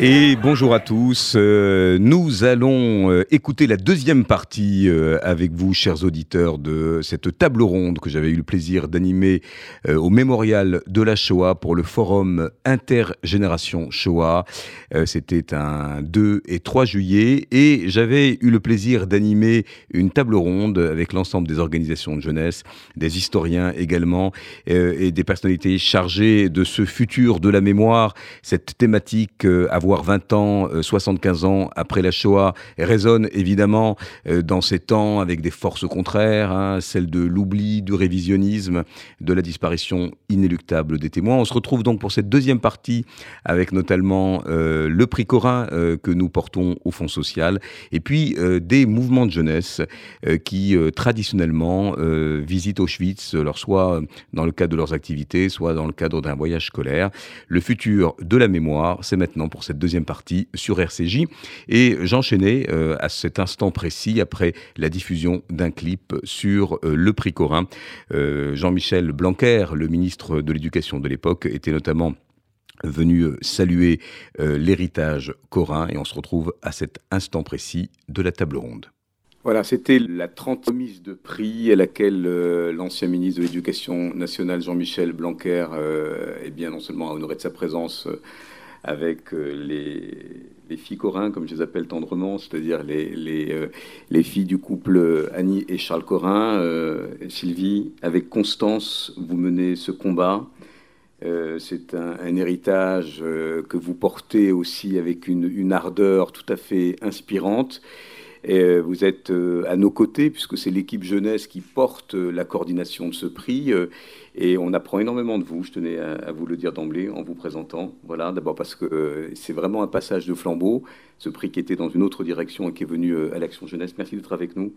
Et bonjour à tous. Euh, nous allons euh, écouter la deuxième partie euh, avec vous, chers auditeurs, de cette table ronde que j'avais eu le plaisir d'animer au mémorial de la Shoah pour le forum Intergénération Shoah. C'était un 2 et 3 juillet et j'avais eu le plaisir d'animer une table ronde avec l'ensemble des organisations de jeunesse, des historiens également et des personnalités chargées de ce futur de la mémoire, cette thématique avoir 20 ans, 75 euh, ans après la Shoah résonne évidemment euh, dans ces temps avec des forces contraires, hein, celles de l'oubli, du révisionnisme, de la disparition inéluctable des témoins. On se retrouve donc pour cette deuxième partie avec notamment euh, le prix Corin que nous portons au Fonds social et puis des mouvements de jeunesse qui traditionnellement visitent Auschwitz, alors soit dans le cadre de leurs activités, soit dans le cadre d'un voyage scolaire. Le futur de la mémoire, c'est maintenant pour cette deuxième partie sur RCJ. Et j'enchaînais euh, à cet instant précis, après la diffusion d'un clip sur euh, le prix Corin. Euh, Jean-Michel Blanquer, le ministre de l'Éducation de l'époque, était notamment venu saluer l'héritage corin et on se retrouve à cet instant précis de la table ronde. Voilà, c'était la 30 mise de prix à laquelle l'ancien ministre de l'Éducation nationale Jean-Michel Blanquer est bien non seulement a honoré de sa présence avec euh, les, filles Corin, comme je les appelle tendrement, c'est-à-dire les, euh, les, filles du couple Annie et Charles Corin. Euh, Sylvie, avec Constance, vous menez ce combat. c'est un, héritage que vous portez aussi avec une, une, ardeur tout à fait inspirante. Et vous êtes à nos côtés, puisque c'est l'équipe jeunesse qui porte la coordination de ce prix. Et on apprend énormément de vous, je tenais à, vous le dire d'emblée en vous présentant. Voilà, d'abord parce que euh, c'est vraiment un passage de flambeau, ce prix qui était dans une autre direction et qui est venu euh, à l'Action Jeunesse. Merci d'être avec nous.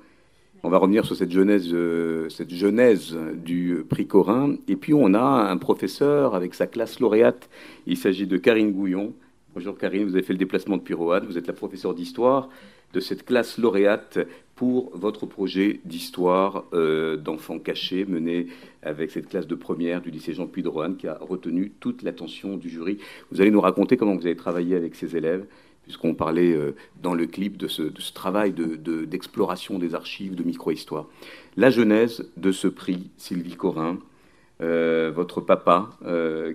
On va revenir sur cette genèse, euh, cette du prix Corin. Et puis on a un professeur avec sa classe lauréate. Il s'agit de Karine Gouillon. Bonjour Karine, vous avez fait le déplacement de Roanne. Vous êtes la professeure d'histoire de cette classe lauréate pour votre projet d'histoire euh, d'enfants cachés mené avec cette classe de première du lycée Jean Puy de Roanne qui a retenu toute l'attention du jury. Vous allez nous raconter comment vous avez travaillé avec ces élèves, puisqu'on parlait euh, dans le clip de ce, travail d'exploration des archives, de micro-histoire. La genèse de ce prix, Sylvie Corin, euh, votre papa,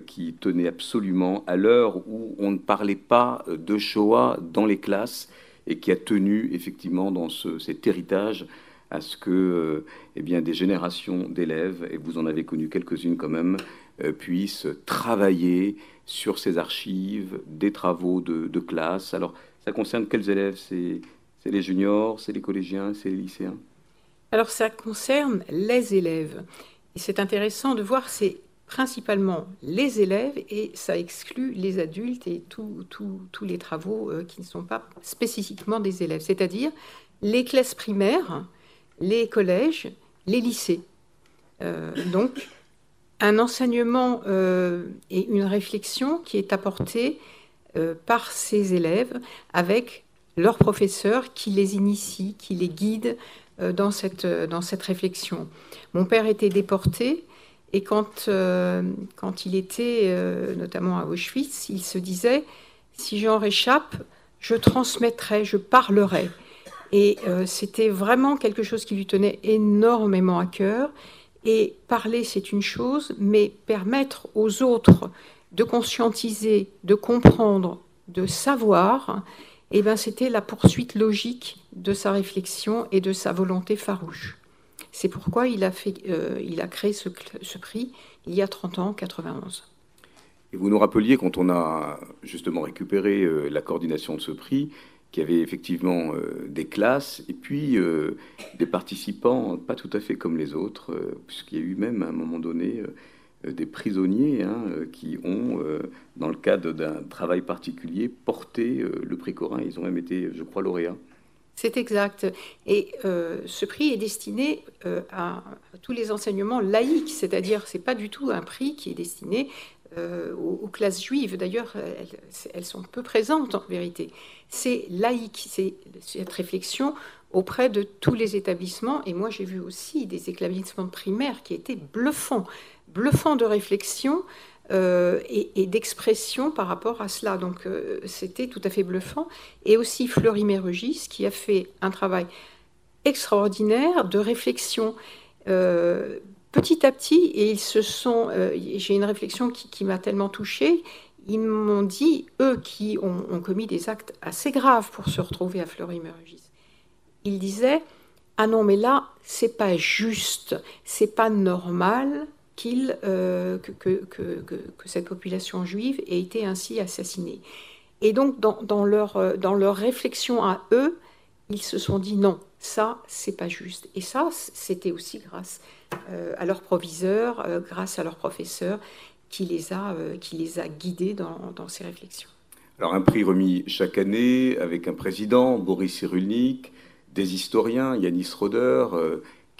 qui tenait absolument, à l'heure où on ne parlait pas de Shoah dans les classes, et qui a tenu effectivement dans cet héritage à ce que euh, eh bien, des générations d'élèves, et vous en avez connu quelques-unes quand même, euh, puissent travailler sur ces archives, des travaux de, classe. Alors, ça concerne quels élèves? C'est les juniors, c'est les collégiens, c'est les lycéens? Alors, ça concerne les élèves. C'est intéressant de voir, c'est principalement les élèves et ça exclut les adultes et tous les travaux euh, qui ne sont pas spécifiquement des élèves, c'est-à-dire les classes primaires, les collèges, les lycées. Euh, donc, un enseignement euh, et une réflexion qui est apportée par ces élèves avec leurs professeurs qui les initient, qui les guident dans cette, dans cette réflexion. Mon père était déporté et quand, euh, quand il était euh, notamment à Auschwitz, il se disait, si j'en réchappe, je transmettrai, je parlerai. Et euh, c'était vraiment quelque chose qui lui tenait énormément à cœur. Et parler, c'est une chose, mais permettre aux autres de conscientiser, de comprendre, de savoir, eh ben, c'était la poursuite logique de sa réflexion et de sa volonté farouche. C'est pourquoi il a, fait, euh, il a créé ce, prix il y a 30 ans, 91. Et vous nous rappeliez, quand on a justement récupéré euh, la coordination de ce prix, qu'il y avait effectivement euh, des classes et puis des participants pas tout à fait comme les autres, puisqu'il y a eu même à un moment donné des prisonniers hein, qui ont, dans le cadre d'un travail particulier, porté le prix Corin. Ils ont même été, je crois, lauréats. C'est exact. Et euh, ce prix est destiné euh, à, tous les enseignements laïques, c'est-à-dire c'est pas du tout un prix qui est destiné euh, aux, classes juives. D'ailleurs, elles, sont peu présentes en vérité. C'est laïque, c'est cette réflexion auprès de tous les établissements. Et moi, j'ai vu aussi des établissements primaires qui étaient bluffants, bluffants de réflexion euh, et, d'expression par rapport à cela. Donc euh, c'était tout à fait bluffant. Et aussi Fleury Mérogis qui a fait un travail extraordinaire de réflexion. Euh, petit à petit, et ils se sont. J'ai une réflexion qui, m'a tellement touchée. Ils m'ont dit, eux qui ont, commis des actes assez graves pour se retrouver à Fleury-Mérogis, ils disaient Ah non, mais là, c'est pas juste, c'est pas normal qu'il, euh, que, cette population juive ait été ainsi assassinée. Et donc, dans, leur, euh, dans leur réflexion à eux, ils se sont dit non, ça, c'est pas juste. Et ça, c'était aussi grâce euh, à leur proviseur, grâce à leur professeur, qui les a, qui les a guidés dans, dans, ces réflexions. Alors, un prix remis chaque année avec un président, Boris Cyrulnik, des historiens, Yanis Roder,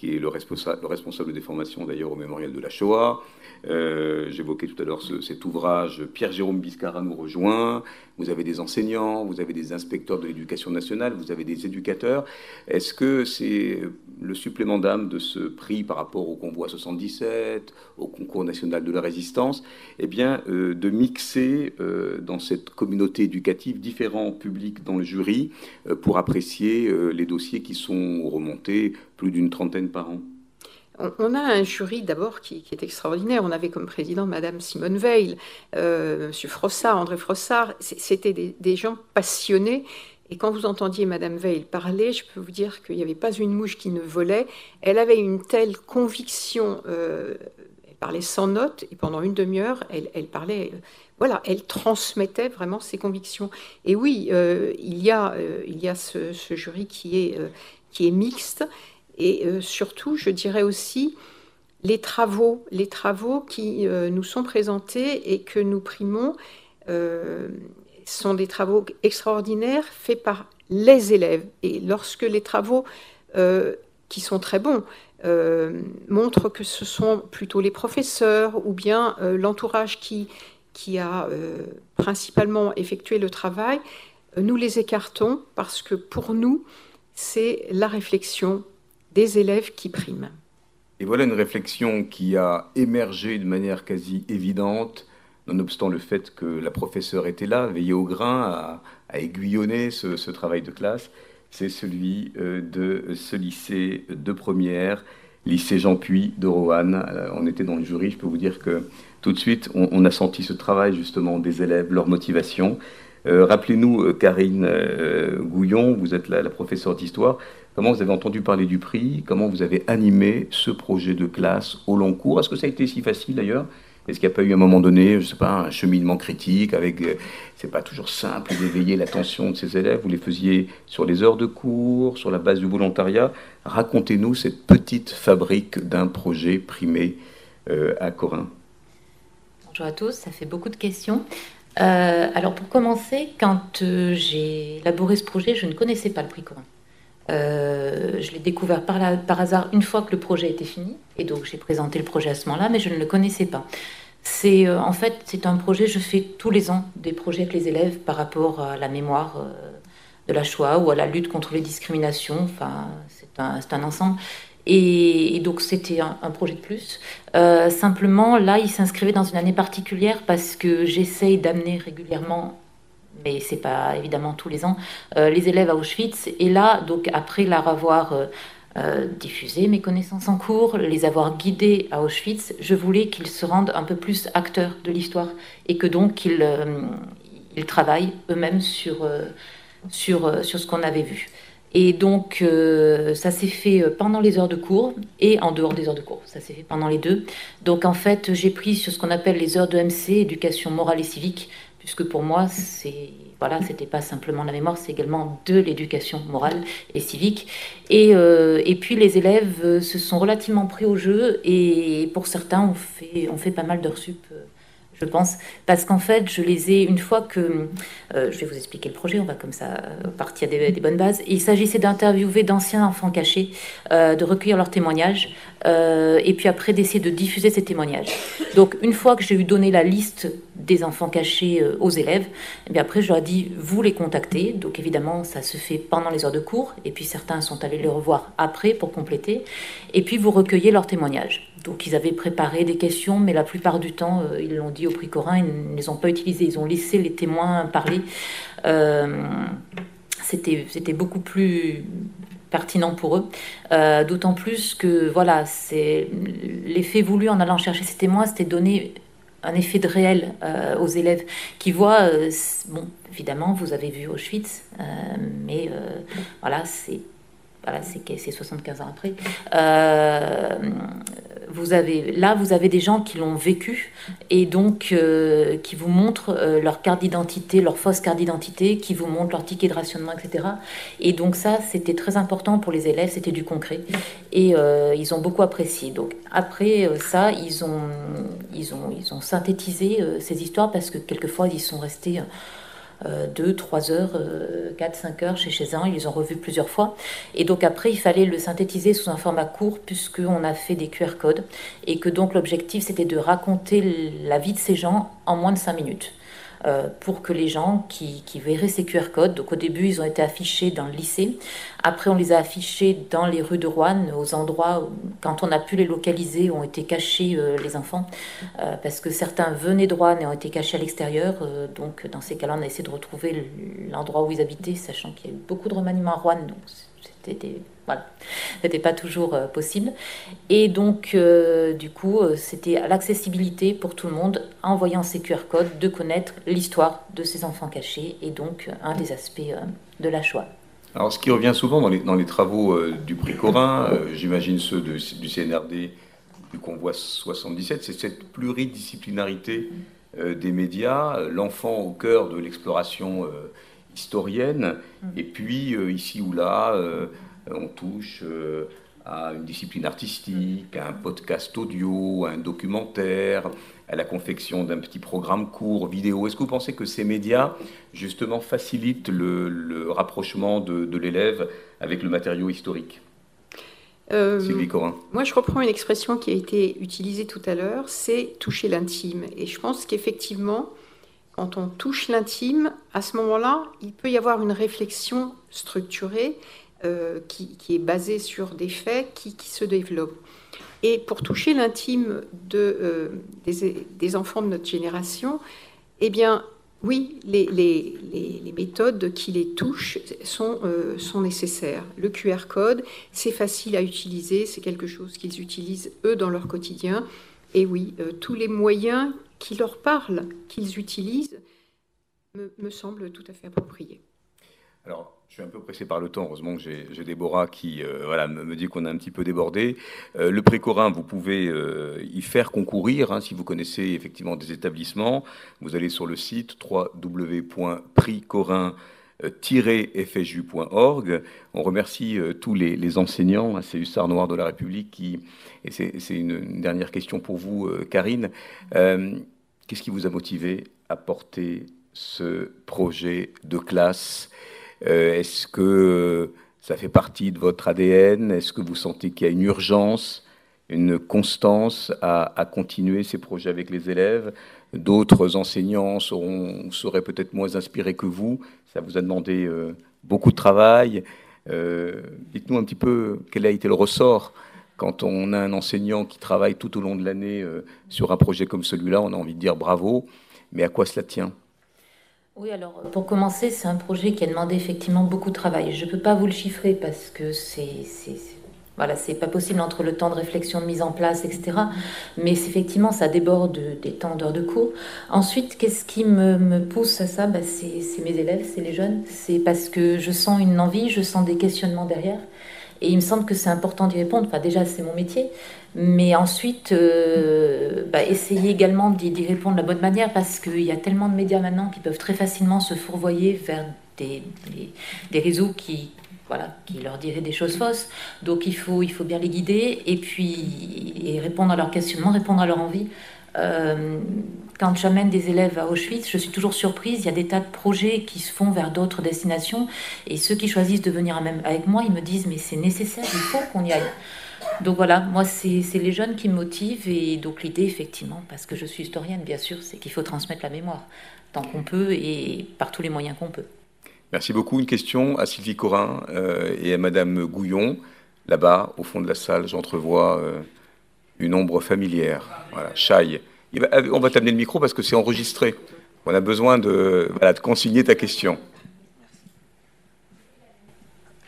qui est le, responsable des formations d'ailleurs au mémorial de la Shoah. Euh, j'évoquais tout à l'heure cet ouvrage. Pierre-Jérôme Biscara nous rejoint. Vous avez des enseignants, vous avez des inspecteurs de l'éducation nationale, vous avez des éducateurs. Est-ce que c'est le supplément d'âme de ce prix par rapport au convoi 77, au concours national de la résistance Eh bien, euh, de mixer euh, dans cette communauté éducative différents publics dans le jury pour apprécier les dossiers qui sont remontés plus d'une trentaine par an? On a un jury d'abord qui, est extraordinaire. On avait comme président Madame Simone Veil, euh, Monsieur Frossard, André Frossard. C'était des, gens passionnés. Et quand vous entendiez Madame Veil parler, je peux vous dire qu'il n'y avait pas une mouche qui ne volait. Elle avait une telle conviction. Euh, elle parlait sans notes et pendant une demi-heure, elle, parlait. Euh, voilà, elle transmettait vraiment ses convictions. Et oui, il y a, il y a ce, ce jury qui est, qui est mixte et euh, surtout, je dirais aussi les travaux, les travaux qui euh, nous sont présentés et que nous primons euh, sont des travaux extraordinaires faits par les élèves. Et lorsque les travaux, qui sont très bons, montrent que ce sont plutôt les professeurs ou bien l'entourage qui, qui a principalement effectué le travail, nous les écartons parce que pour nous, c'est la réflexion des élèves qui priment. Et voilà une réflexion qui a émergé de manière quasi évidente, nonobstant le fait que la professeure était là, veillée au grain, à, aiguillonner ce, travail de classe. C'est celui euh, de ce lycée de première, lycée Jean Puy de Roanne. Euh, on était dans le jury, je peux vous dire que tout de suite, on, a senti ce travail justement des élèves, leur motivation. Euh, rappelez-nous, Karine Gouillon, vous êtes la, professeure d'histoire. Comment vous avez entendu parler du prix? Comment vous avez animé ce projet de classe au long cours? Est-ce que ça a été si facile d'ailleurs? Est-ce qu'il n'y a pas eu à un moment donné, je sais pas, un cheminement critique avec. Euh, c'est pas toujours simple d'éveiller l'attention de ces élèves? Vous les faisiez sur les heures de cours, sur la base du volontariat? Racontez-nous cette petite fabrique d'un projet primé euh, à Corinne. Bonjour à tous, ça fait beaucoup de questions. Euh, alors pour commencer, quand j'ai élaboré ce projet, je ne connaissais pas le prix Corinne. Euh, je l'ai découvert par, hasard une fois que le projet était fini, et donc j'ai présenté le projet à ce moment-là, mais je ne le connaissais pas. C'est euh, en fait c'est un projet. Je fais tous les ans des projets avec les élèves par rapport à la mémoire euh, de la Shoah ou à la lutte contre les discriminations. Enfin, c'est un, un, ensemble. Et, donc c'était un, projet de plus. simplement, là, il s'inscrivait dans une année particulière parce que j'essaye d'amener régulièrement mais c'est pas évidemment tous les ans, euh, les élèves à Auschwitz. Et là, donc après leur avoir euh, euh, diffusé mes connaissances en cours, les avoir guidés à Auschwitz, je voulais qu'ils se rendent un peu plus acteurs de l'histoire et que donc ils, ils travaillent eux-mêmes sur, sur, sur ce qu'on avait vu. Et donc, ça s'est fait pendant les heures de cours et en dehors des heures de cours. Ça s'est fait pendant les deux. Donc, en fait, j'ai pris sur ce qu'on appelle les heures de MC, éducation morale et civique, puisque pour moi, c'est voilà, c'était pas simplement la mémoire, c'est également de l'éducation morale et civique. Et, euh, et, puis les élèves euh, se sont relativement pris au jeu et pour certains, on fait, on fait pas mal d'heures sup. Je pense, parce qu'en fait, je les ai, une fois que, euh, je vais vous expliquer le projet, on va comme ça euh, partir des, des bonnes bases, il s'agissait d'interviewer d'anciens enfants cachés, euh, de recueillir leurs témoignages, et puis après d'essayer de diffuser ces témoignages. Donc une fois que j'ai eu donné la liste des enfants cachés aux élèves, et eh bien après je leur ai dit, vous les contactez, donc évidemment ça se fait pendant les heures de cours, et puis certains sont allés les revoir après pour compléter, et puis vous recueillez leurs témoignages. Donc ils avaient préparé des questions, mais la plupart du temps, euh, ils l'ont dit au prix Corin, ils ne les ont pas utilisées. Ils ont laissé les témoins parler. Euh, C'était beaucoup plus pertinent pour eux. Euh, d'autant plus que voilà, c'est l'effet voulu en allant chercher ces témoins, c'était donner un effet de réel euh, aux élèves qui voient, bon, évidemment, vous avez vu Auschwitz, mais voilà, c'est voilà, c'est 75 ans après. Euh, vous avez, là, vous avez des gens qui l'ont vécu et donc euh, qui vous montrent euh, leur carte d'identité, leur fausse carte d'identité, qui vous montrent leur ticket de rationnement, etc. Et donc ça, c'était très important pour les élèves, c'était du concret. Et ils ont beaucoup apprécié. Donc après ça, ils ont, ils ont, ils ont synthétisé ces histoires parce que quelquefois, ils sont restés 2, 3 heures, 4, 5 heures chez chez. Ils les ont revus plusieurs fois. Et donc après, il fallait le synthétiser sous un format court puisqu'on a fait des QR codes. Et que donc l'objectif, c'était de raconter la vie de ces gens en moins de 5 minutes. Euh, pour que les gens qui, verraient ces QR codes, donc au début ils ont été affichés dans le lycée, après on les a affichés dans les rues de Rouen, aux endroits où, quand on a pu les localiser, ont été cachés euh, les enfants, euh, parce que certains venaient de Rouen et ont été cachés à l'extérieur, donc dans ces cas-là on a essayé de retrouver l'endroit où ils habitaient, sachant qu'il y a eu beaucoup de remaniements à Rouen, c'était voilà, n'était pas toujours euh, possible. Et donc, euh, du coup, euh, c'était l'accessibilité pour tout le monde, en voyant ces QR codes, de connaître l'histoire de ces enfants cachés, et donc un des aspects de la Shoah. Alors, ce qui revient souvent dans les, dans les travaux du prix Corin, j'imagine ceux du CNRD, du Convoi 77, c'est cette pluridisciplinarité des médias, l'enfant au cœur de l'exploration historienne, mm. et puis ici ou là, euh, on touche euh, à une discipline artistique, à un podcast audio, à un documentaire, à la confection d'un petit programme court, vidéo. Est-ce que vous pensez que ces médias, justement, facilitent le, rapprochement de, l'élève avec le matériau historique? Euh, Sylvie Corin. Moi, je reprends une expression qui a été utilisée tout à l'heure, c'est toucher l'intime. Et je pense qu'effectivement, quand on touche l'intime, à ce moment-là, il peut y avoir une réflexion structurée euh, qui, est basé sur des faits qui, se développent. Et pour toucher l'intime euh, des, enfants de notre génération, eh bien, oui, les, les, méthodes qui les touchent sont, euh, sont nécessaires. Le QR code, c'est facile à utiliser, c'est quelque chose qu'ils utilisent eux dans leur quotidien. Et oui, tous les moyens qui leur parlent, qu'ils utilisent, me, semblent tout à fait appropriés. Alors, je suis un peu pressé par le temps. Heureusement que j'ai Déborah qui euh, me, dit qu'on a un petit peu débordé. Euh, le Précorin, vous pouvez euh, y faire concourir hein, si vous connaissez effectivement des établissements. Vous allez sur le site www.prixcorin-fju.org. On remercie tous les, enseignants, hein, c'est Hussard Noir de la République qui. Et c'est une, dernière question pour vous, Karine. Qu'est-ce qui vous a motivé à porter ce projet de classe? Euh, est-ce que euh, ça fait partie de votre ADN Est-ce que vous sentez qu'il y a une urgence, une constance à, continuer ces projets avec les élèves? D'autres enseignants seront, seraient peut-être moins inspirés que vous. Ça vous a demandé euh, beaucoup de travail. Dites-nous un petit peu quel a été le ressort quand on a un enseignant qui travaille tout au long de l'année sur un projet comme celui-là. On a envie de dire bravo, mais à quoi cela tient? Oui, alors pour commencer, c'est un projet qui a demandé effectivement beaucoup de travail. Je ne peux pas vous le chiffrer parce que c'est voilà, c'est pas possible entre le temps de réflexion, de mise en place, etc. Mais effectivement, ça déborde des temps d'heures de cours. Ensuite, qu'est-ce qui me, pousse à ça? Bah, C'est mes élèves, c'est les jeunes. C'est parce que je sens une envie, je sens des questionnements derrière. Et il me semble que c'est important d'y répondre. Enfin, déjà, c'est mon métier. Mais ensuite, euh, bah, essayer également d'y répondre de la bonne manière parce qu'il y a tellement de médias maintenant qui peuvent très facilement se fourvoyer vers des, des, réseaux qui, voilà, qui leur diraient des choses fausses. Donc il faut, il faut bien les guider et puis répondre à leurs questionnements, répondre à leur envie. Euh, quand j'amène des élèves à Auschwitz, je suis toujours surprise. Il y a des tas de projets qui se font vers d'autres destinations. Et ceux qui choisissent de venir avec moi, ils me disent Mais c'est nécessaire, il faut qu'on y aille. Donc voilà, moi, c'est les jeunes qui me motivent. Et donc l'idée, effectivement, parce que je suis historienne, bien sûr, c'est qu'il faut transmettre la mémoire tant qu'on peut et par tous les moyens qu'on peut. Merci beaucoup. Une question à Sylvie Corin euh, et à Madame Gouillon. Là-bas, au fond de la salle, j'entrevois euh, une ombre familière. Voilà, Chai. On va t'amener le micro parce que c'est enregistré. On a besoin de, de consigner ta question.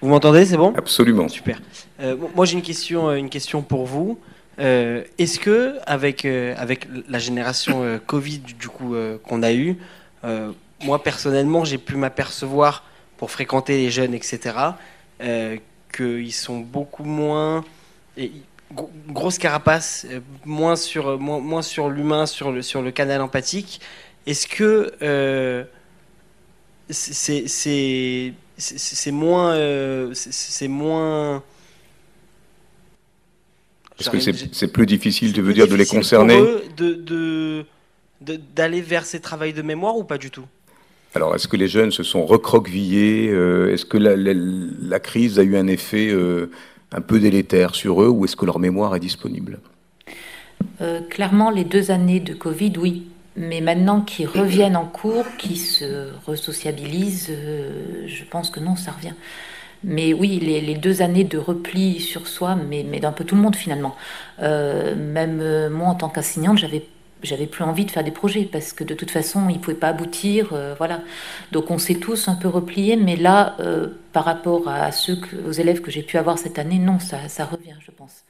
Vous m'entendez, c'est bon? Absolument. Super. Euh, moi, j'ai une question, une question pour vous. Est-ce que, avec, avec la génération Covid du coup qu'on a eue, moi personnellement, j'ai pu m'apercevoir pour fréquenter les jeunes, etc., euh, qu'ils sont beaucoup moins. Et, grosse carapace, euh, moins sur, moins, sur l'humain, sur le, sur le canal empathique. Est-ce que euh, c'est c'est moins. Euh, c'est moins. Est-ce que c'est plus difficile, tu veux dire, de les concerner de, d'aller vers ces travails de mémoire ou pas du tout? Alors, est-ce que les jeunes se sont recroquevillés euh, Est-ce que la, crise a eu un effet euh, un peu délétère sur eux ou est-ce que leur mémoire est disponible? Euh, Clairement, les deux années de Covid, oui. Mais maintenant qu'ils reviennent en cours, qu'ils se resociabilisent, je pense que non, ça revient. Mais oui, les, deux années de repli sur soi, mais, d'un peu tout le monde finalement. même moi, en tant qu'enseignante, j'avais j'avais plus envie de faire des projets parce que de toute façon, ils ne pouvaient pas aboutir. Euh, voilà. Donc on s'est tous un peu repliés, mais là, euh, par rapport à ceux aux élèves que j'ai pu avoir cette année, non, ça, ça revient, je pense.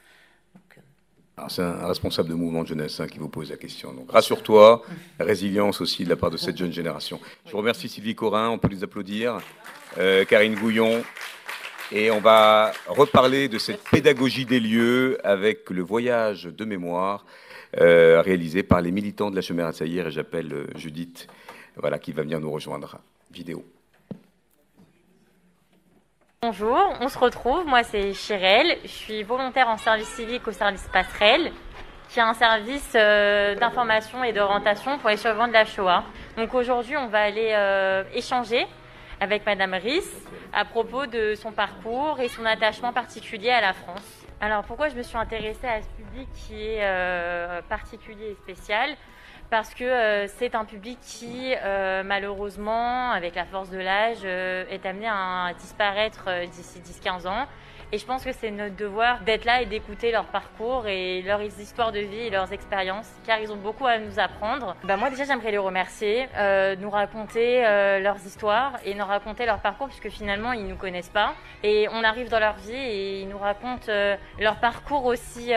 Euh, c'est un responsable de mouvement de jeunesse hein, qui vous pose la question. Donc rassure-toi, résilience aussi de la part de cette jeune génération. Je remercie Sylvie Corin, on peut les applaudir, Karine Gouillon. Et on va reparler de cette pédagogie des lieux avec le voyage de mémoire euh, réalisé par les militants de la Chemère Saïr. Et j'appelle euh, Judith, voilà, qui va venir nous rejoindre. Vidéo. Bonjour, on se retrouve. Moi, c'est Chirel. Je suis volontaire en service civique au service Passerelle, qui est un service euh, d'information et d'orientation pour les survivants de la Shoah. Donc aujourd'hui, on va aller échanger avec Madame Riss à propos de son parcours et son attachement particulier à la France. Alors pourquoi je me suis intéressée à ce public qui est euh, particulier et spécial Parce que euh, c'est un public qui, euh, malheureusement, avec la force de l'âge, est amené à disparaître d'ici 10-15 ans. Et je pense que c'est notre devoir d'être là et d'écouter leur parcours et leurs histoires de vie et leurs expériences, car ils ont beaucoup à nous apprendre. Bah moi déjà j'aimerais les remercier, euh, nous raconter euh, leurs histoires et nous raconter leur parcours, puisque finalement ils nous connaissent pas. Et on arrive dans leur vie et ils nous racontent euh, leur parcours aussi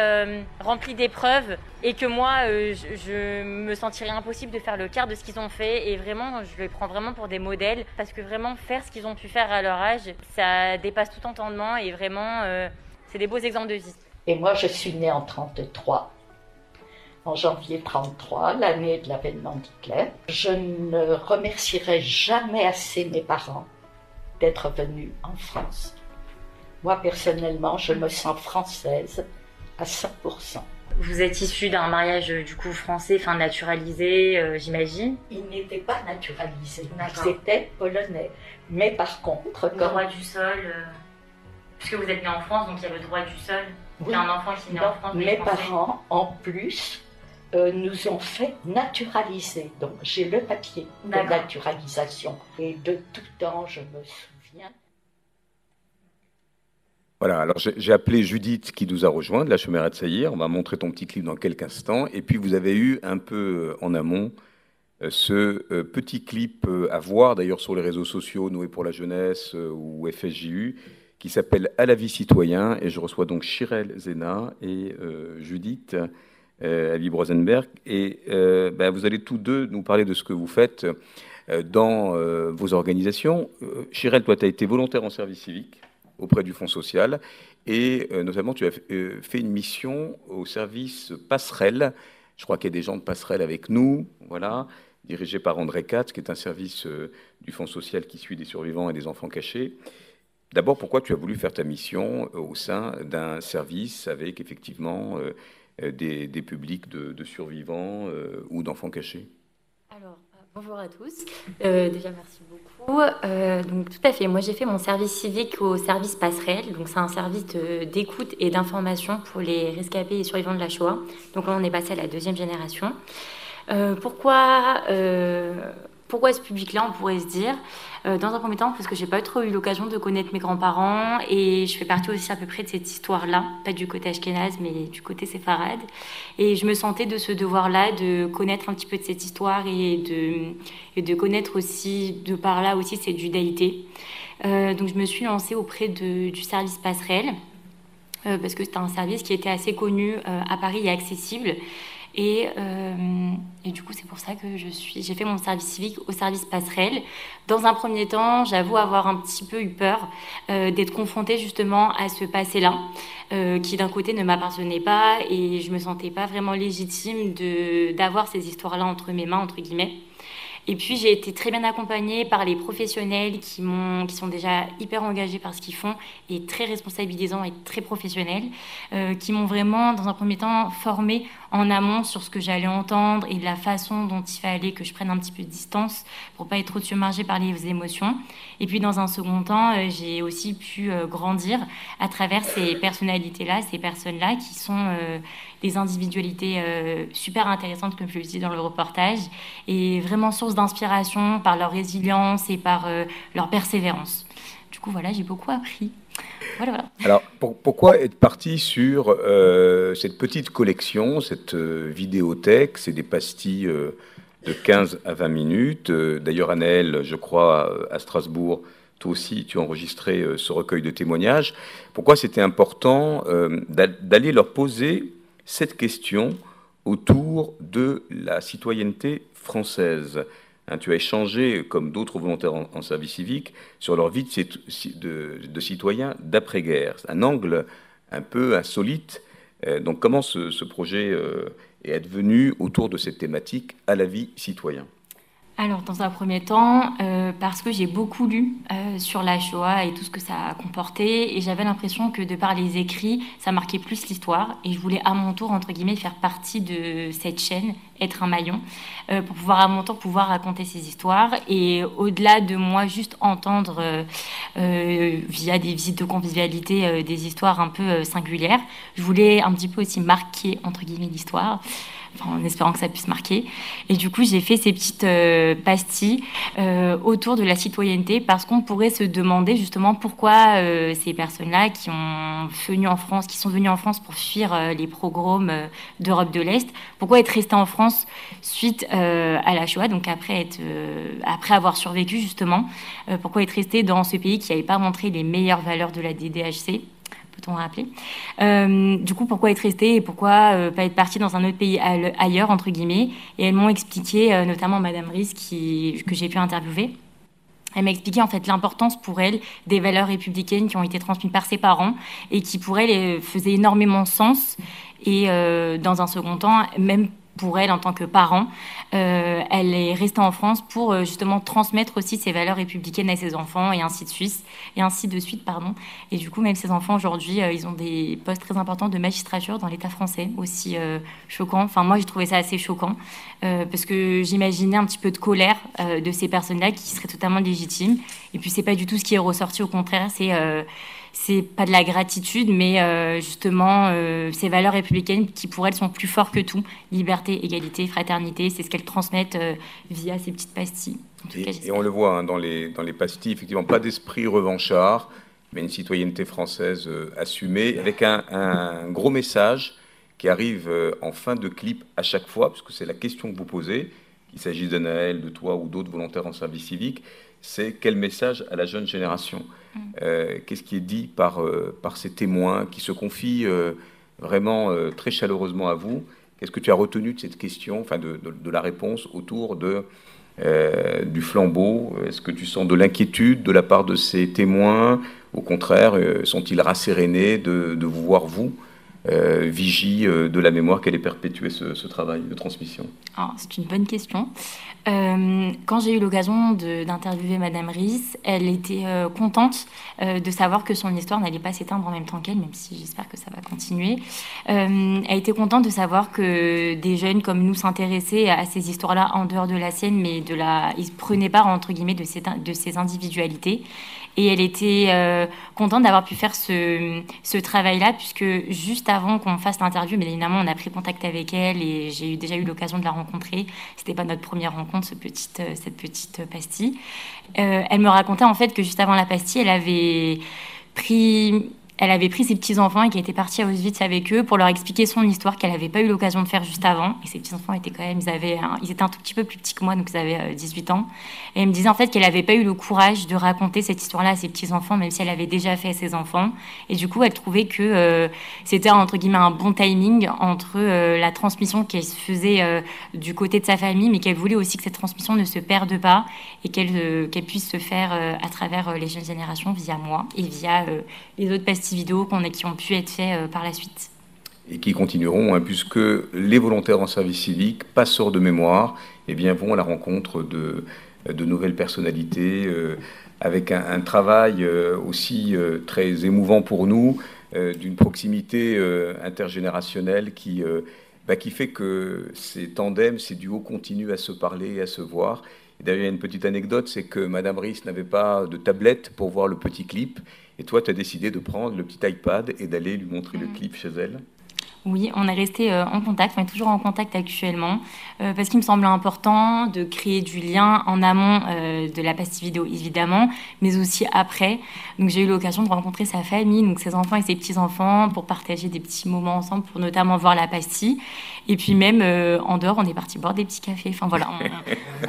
rempli d'épreuves et que moi je, je, me sentirais impossible de faire le quart de ce qu'ils ont fait et vraiment je les prends vraiment pour des modèles parce que vraiment faire ce qu'ils ont pu faire à leur âge ça dépasse tout entendement et vraiment euh, c'est des beaux exemples de vie. Et moi, je suis née en 33, en janvier 33, l'année de l'avènement d'Hitler. Je ne remercierai jamais assez mes parents d'être venus en France. Moi, personnellement, je me sens française à 100%. Vous êtes issu d'un mariage du coup français, enfin naturalisé, euh, j'imagine Il n'était pas naturalisé, c'était polonais. Mais par contre, le roi du sol. Euh, Puisque vous êtes né en France, donc il y a le droit du sol. Oui. un enfant qui est né en France. Mes parents, en plus, euh, nous ont fait naturaliser. Donc j'ai le papier de naturalisation. Et de tout temps, je me souviens. Voilà, alors j'ai appelé Judith qui nous a rejoint de la Chemère de Saïr. On va montrer ton petit clip dans quelques instants. Et puis vous avez eu un peu euh, en amont euh, ce petit clip à voir d'ailleurs sur les réseaux sociaux, Noé pour la jeunesse ou FSJU, qui s'appelle À la vie citoyen. Et je reçois donc Chirel Zena et euh, Judith euh, Ali Rosenberg. Et euh, ben, vous allez tous deux nous parler de ce que vous faites euh, dans vos organisations. Chirel, toi, tu as été volontaire en service civique auprès du Fonds social. Et notamment, tu as fait une mission au service Passerelle. Je crois qu'il y a des gens de Passerelle avec nous, voilà, dirigé par André Katz, qui est un service du Fonds social qui suit des survivants et des enfants cachés. D'abord, pourquoi tu as voulu faire ta mission euh, au sein d'un service avec effectivement euh, des, publics de, survivants ou d'enfants cachés? Alors, bonjour à tous. déjà, merci beaucoup. donc, tout à fait. Moi, j'ai fait mon service civique au service passerelle. Donc, c'est un service d'écoute et d'information pour les rescapés et survivants de la Shoah. Donc, là, on est passé à la deuxième génération. pourquoi pourquoi ce public-là, on pourrait se dire euh, Dans un premier temps, parce que j'ai pas trop eu l'occasion de connaître mes grands-parents et je fais partie aussi à peu près de cette histoire-là, pas du côté ashkénaze, mais du côté séfarade. Et je me sentais de ce devoir-là de connaître un petit peu de cette histoire et de, connaître aussi, de par là aussi, cette judaïté. Euh, donc je me suis lancée auprès du service passerelle. Euh, parce que c'était un service qui était assez connu à Paris et accessible. Euh, et, du coup, c'est pour ça que je suis, j'ai fait mon service civique au service passerelle. Dans un premier temps, j'avoue avoir un petit peu eu peur euh, d'être confrontée justement à ce passé-là, euh, qui d'un côté ne m'appartenait pas et je me sentais pas vraiment légitime de d'avoir ces histoires-là entre mes mains entre guillemets. Et puis j'ai été très bien accompagnée par les professionnels qui, sont déjà hyper engagés par ce qu'ils font et très responsabilisants et très professionnels, qui m'ont vraiment, dans un premier temps, formée en amont sur ce que j'allais entendre et de la façon dont il fallait que je prenne un petit peu de distance pour pas être trop submergée par les émotions. Et puis dans un second temps, euh, j'ai aussi pu euh, grandir à travers ces personnalités-là, ces personnes-là qui sont des individualités super intéressantes, comme je le dis dans le reportage, et vraiment source d'inspiration par leur résilience et par euh, leur persévérance. Du coup, voilà, j'ai beaucoup appris. Voilà, voilà. Alors, pourquoi être parti sur euh, cette petite collection, cette euh, vidéothèque? C'est des pastilles de 15 à 20 minutes. D'ailleurs, Annelle, je crois, à Strasbourg, toi aussi, tu as enregistré ce recueil de témoignages. Pourquoi c'était important d'aller leur poser cette question autour de la citoyenneté française? Hein, tu as échangé, comme d'autres volontaires en, service civique, sur leur vie de, de, citoyens d'après-guerre. Un angle un peu insolite. Euh, donc comment ce, projet euh, est advenu autour de cette thématique à la vie citoyenne alors, dans un premier temps, euh, parce que j'ai beaucoup lu euh, sur la Shoah et tout ce que ça a comporté, et j'avais l'impression que de par les écrits, ça marquait plus l'histoire, et je voulais à mon tour, entre guillemets, faire partie de cette chaîne, être un maillon, euh, pour pouvoir à mon tour pouvoir raconter ces histoires, et au-delà de moi juste entendre via des visites de convivialité des histoires un peu singulières, je voulais un petit peu aussi marquer, entre guillemets, l'histoire en espérant que ça puisse marquer. Et du coup, j'ai fait ces petites euh, pastilles euh, autour de la citoyenneté parce qu'on pourrait se demander justement pourquoi euh, ces personnes-là qui venu en France, qui sont venues en France pour fuir les pogroms d'Europe de l'Est, pourquoi être resté en France suite à la Shoah, donc après après avoir survécu justement, pourquoi être resté dans ce pays qui n'avait pas montré les meilleures valeurs de la DDHC peut-on rappeler. Euh, Du coup, pourquoi être resté et pourquoi euh, pas être parti dans un autre pays ailleurs, entre guillemets. Et elles m'ont expliqué, euh, notamment Madame qui, que j'ai pu interviewer, elle m'a expliqué en fait l'importance pour elle des valeurs républicaines qui ont été transmises par ses parents et qui pour elle faisaient énormément sens. Et dans un second temps, même pour elle en tant que parent. Euh, elle est restée en France pour euh, justement transmettre aussi ses valeurs républicaines à ses enfants et ainsi de suite. Et ainsi de suite pardon. Et du coup, même ses enfants aujourd'hui, euh, ils ont des postes très importants de magistrature dans l'État français, aussi choquant. Enfin, moi, j'ai trouvé ça assez choquant parce que j'imaginais un petit peu de colère de ces personnes-là qui seraient totalement légitimes. Et puis, c'est pas du tout ce qui est ressorti. Au contraire, c'est c'est pas de la gratitude, mais euh, justement euh, ces valeurs républicaines qui pour elles sont plus fortes que tout. Liberté, égalité, fraternité, c'est ce qu'elles transmettent euh, via ces petites pastilles. et, on le voit hein, dans, les, dans les pastilles, effectivement, pas d'esprit revanchard, mais une citoyenneté française assumée, avec un, un, gros message qui arrive en fin de clip à chaque fois, parce que c'est la question que vous posez, qu'il s'agisse de Naël, de toi ou d'autres volontaires en service civique, c'est quel message à la jeune génération? Euh, Qu'est-ce qui est dit par, euh, par ces témoins qui se confient euh, vraiment très chaleureusement à vous? Qu'est-ce que tu as retenu de cette question, enfin de, de, la réponse autour de, du flambeau? Est-ce que tu sens de l'inquiétude de la part de ces témoins? Au contraire, sont-ils rassérénés de, de, vous voir, vous, vigie de la mémoire Quelle est perpétuer ce, travail de transmission? Ah, C'est une bonne question. Quand j'ai eu l'occasion d'interviewer Madame Ries, elle était contente de savoir que son histoire n'allait pas s'éteindre en même temps qu'elle, même si j'espère que ça va continuer. elle était contente de savoir que des jeunes comme nous s'intéressaient à ces histoires-là en dehors de la sienne, mais de la, ils prenaient part entre guillemets de ces, de ces individualités. Et elle était euh, contente d'avoir pu faire ce, ce travail-là, puisque juste avant qu'on fasse l'interview, mais évidemment, on a pris contact avec elle et j'ai déjà eu l'occasion de la rencontrer. C'était pas notre première rencontre, ce petite, euh, cette petite pastille. Euh, elle me racontait en fait que juste avant la pastille, elle avait pris elle avait pris ses petits-enfants et qui était partie à Auschwitz avec eux pour leur expliquer son histoire qu'elle n'avait pas eu l'occasion de faire juste avant. Et ses petits-enfants étaient quand même, ils, avaient ils étaient un tout petit peu plus petits que moi, donc ils avaient 18 euh, ans. Et elle me disait en fait qu'elle n'avait pas eu le courage de raconter cette histoire-là à ses petits-enfants, même si elle avait déjà fait à ses enfants. Et du coup, elle trouvait que euh, c'était entre guillemets un bon timing entre euh, la transmission qu'elle se faisait du côté de sa famille, mais qu'elle voulait aussi que cette transmission ne se perde pas et qu'elle qu'elle puisse se faire à travers les jeunes générations via moi et via les autres pastilles vidéos qu'on qui ont pu être faits euh, par la suite. Et qui continueront, hein, puisque les volontaires en service civique, passeurs de mémoire, eh bien, vont à la rencontre de, de nouvelles personnalités, euh, avec un, travail euh, aussi très émouvant pour nous, d'une proximité intergénérationnelle qui, bah, qui fait que ces tandems, ces duos continuent à se parler et à se voir. D'ailleurs, il y a une petite anecdote, c'est que Madame Rhys n'avait pas de tablette pour voir le petit clip. Et toi, tu as décidé de prendre le petit iPad et d'aller lui montrer le mm. clip chez elle oui, on est resté euh, en contact, on est toujours en contact actuellement, euh, parce qu'il me semblait important de créer du lien en amont euh, de la pastille vidéo, évidemment, mais aussi après. Donc j'ai eu l'occasion de rencontrer sa famille, donc ses enfants et ses petits-enfants, pour partager des petits moments ensemble, pour notamment voir la pastille. Et puis même en dehors, on est parti boire des petits cafés. Enfin voilà,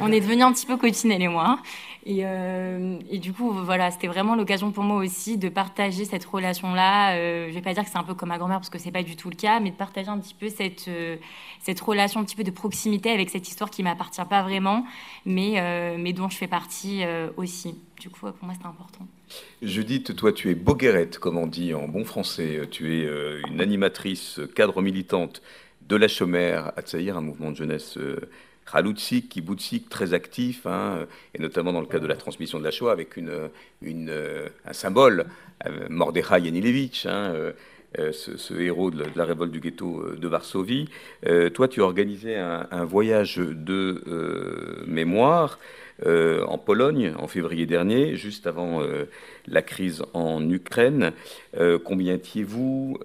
on, on est devenu un petit peu copine, elle et moi. Et, euh, et, du coup, voilà, c'était vraiment l'occasion pour moi aussi de partager cette relation-là. Euh, je vais pas dire que c'est un peu comme ma grand-mère parce que c'est pas du tout le cas, mais de partager un petit peu cette, euh, cette relation un petit peu de proximité avec cette histoire qui m'appartient pas vraiment, mais, euh, mais dont je fais partie aussi. Du coup, pour moi, c'était important. Judith, toi, tu es boguerette, comme on dit en bon français. Tu es une animatrice cadre militante de la Chomère à Tsaïr, un mouvement de jeunesse Khaloutzik, Kiboutsik, très actif, hein, et notamment dans le cadre de la transmission de la Shoah, avec une, un symbole, euh, Mordechai Yanilevitch, hein, euh, euh, ce, héros de la, révolte du ghetto de Varsovie. toi, tu as organisé un, voyage de mémoire en Pologne en février dernier, juste avant la crise en Ukraine. combien étiez-vous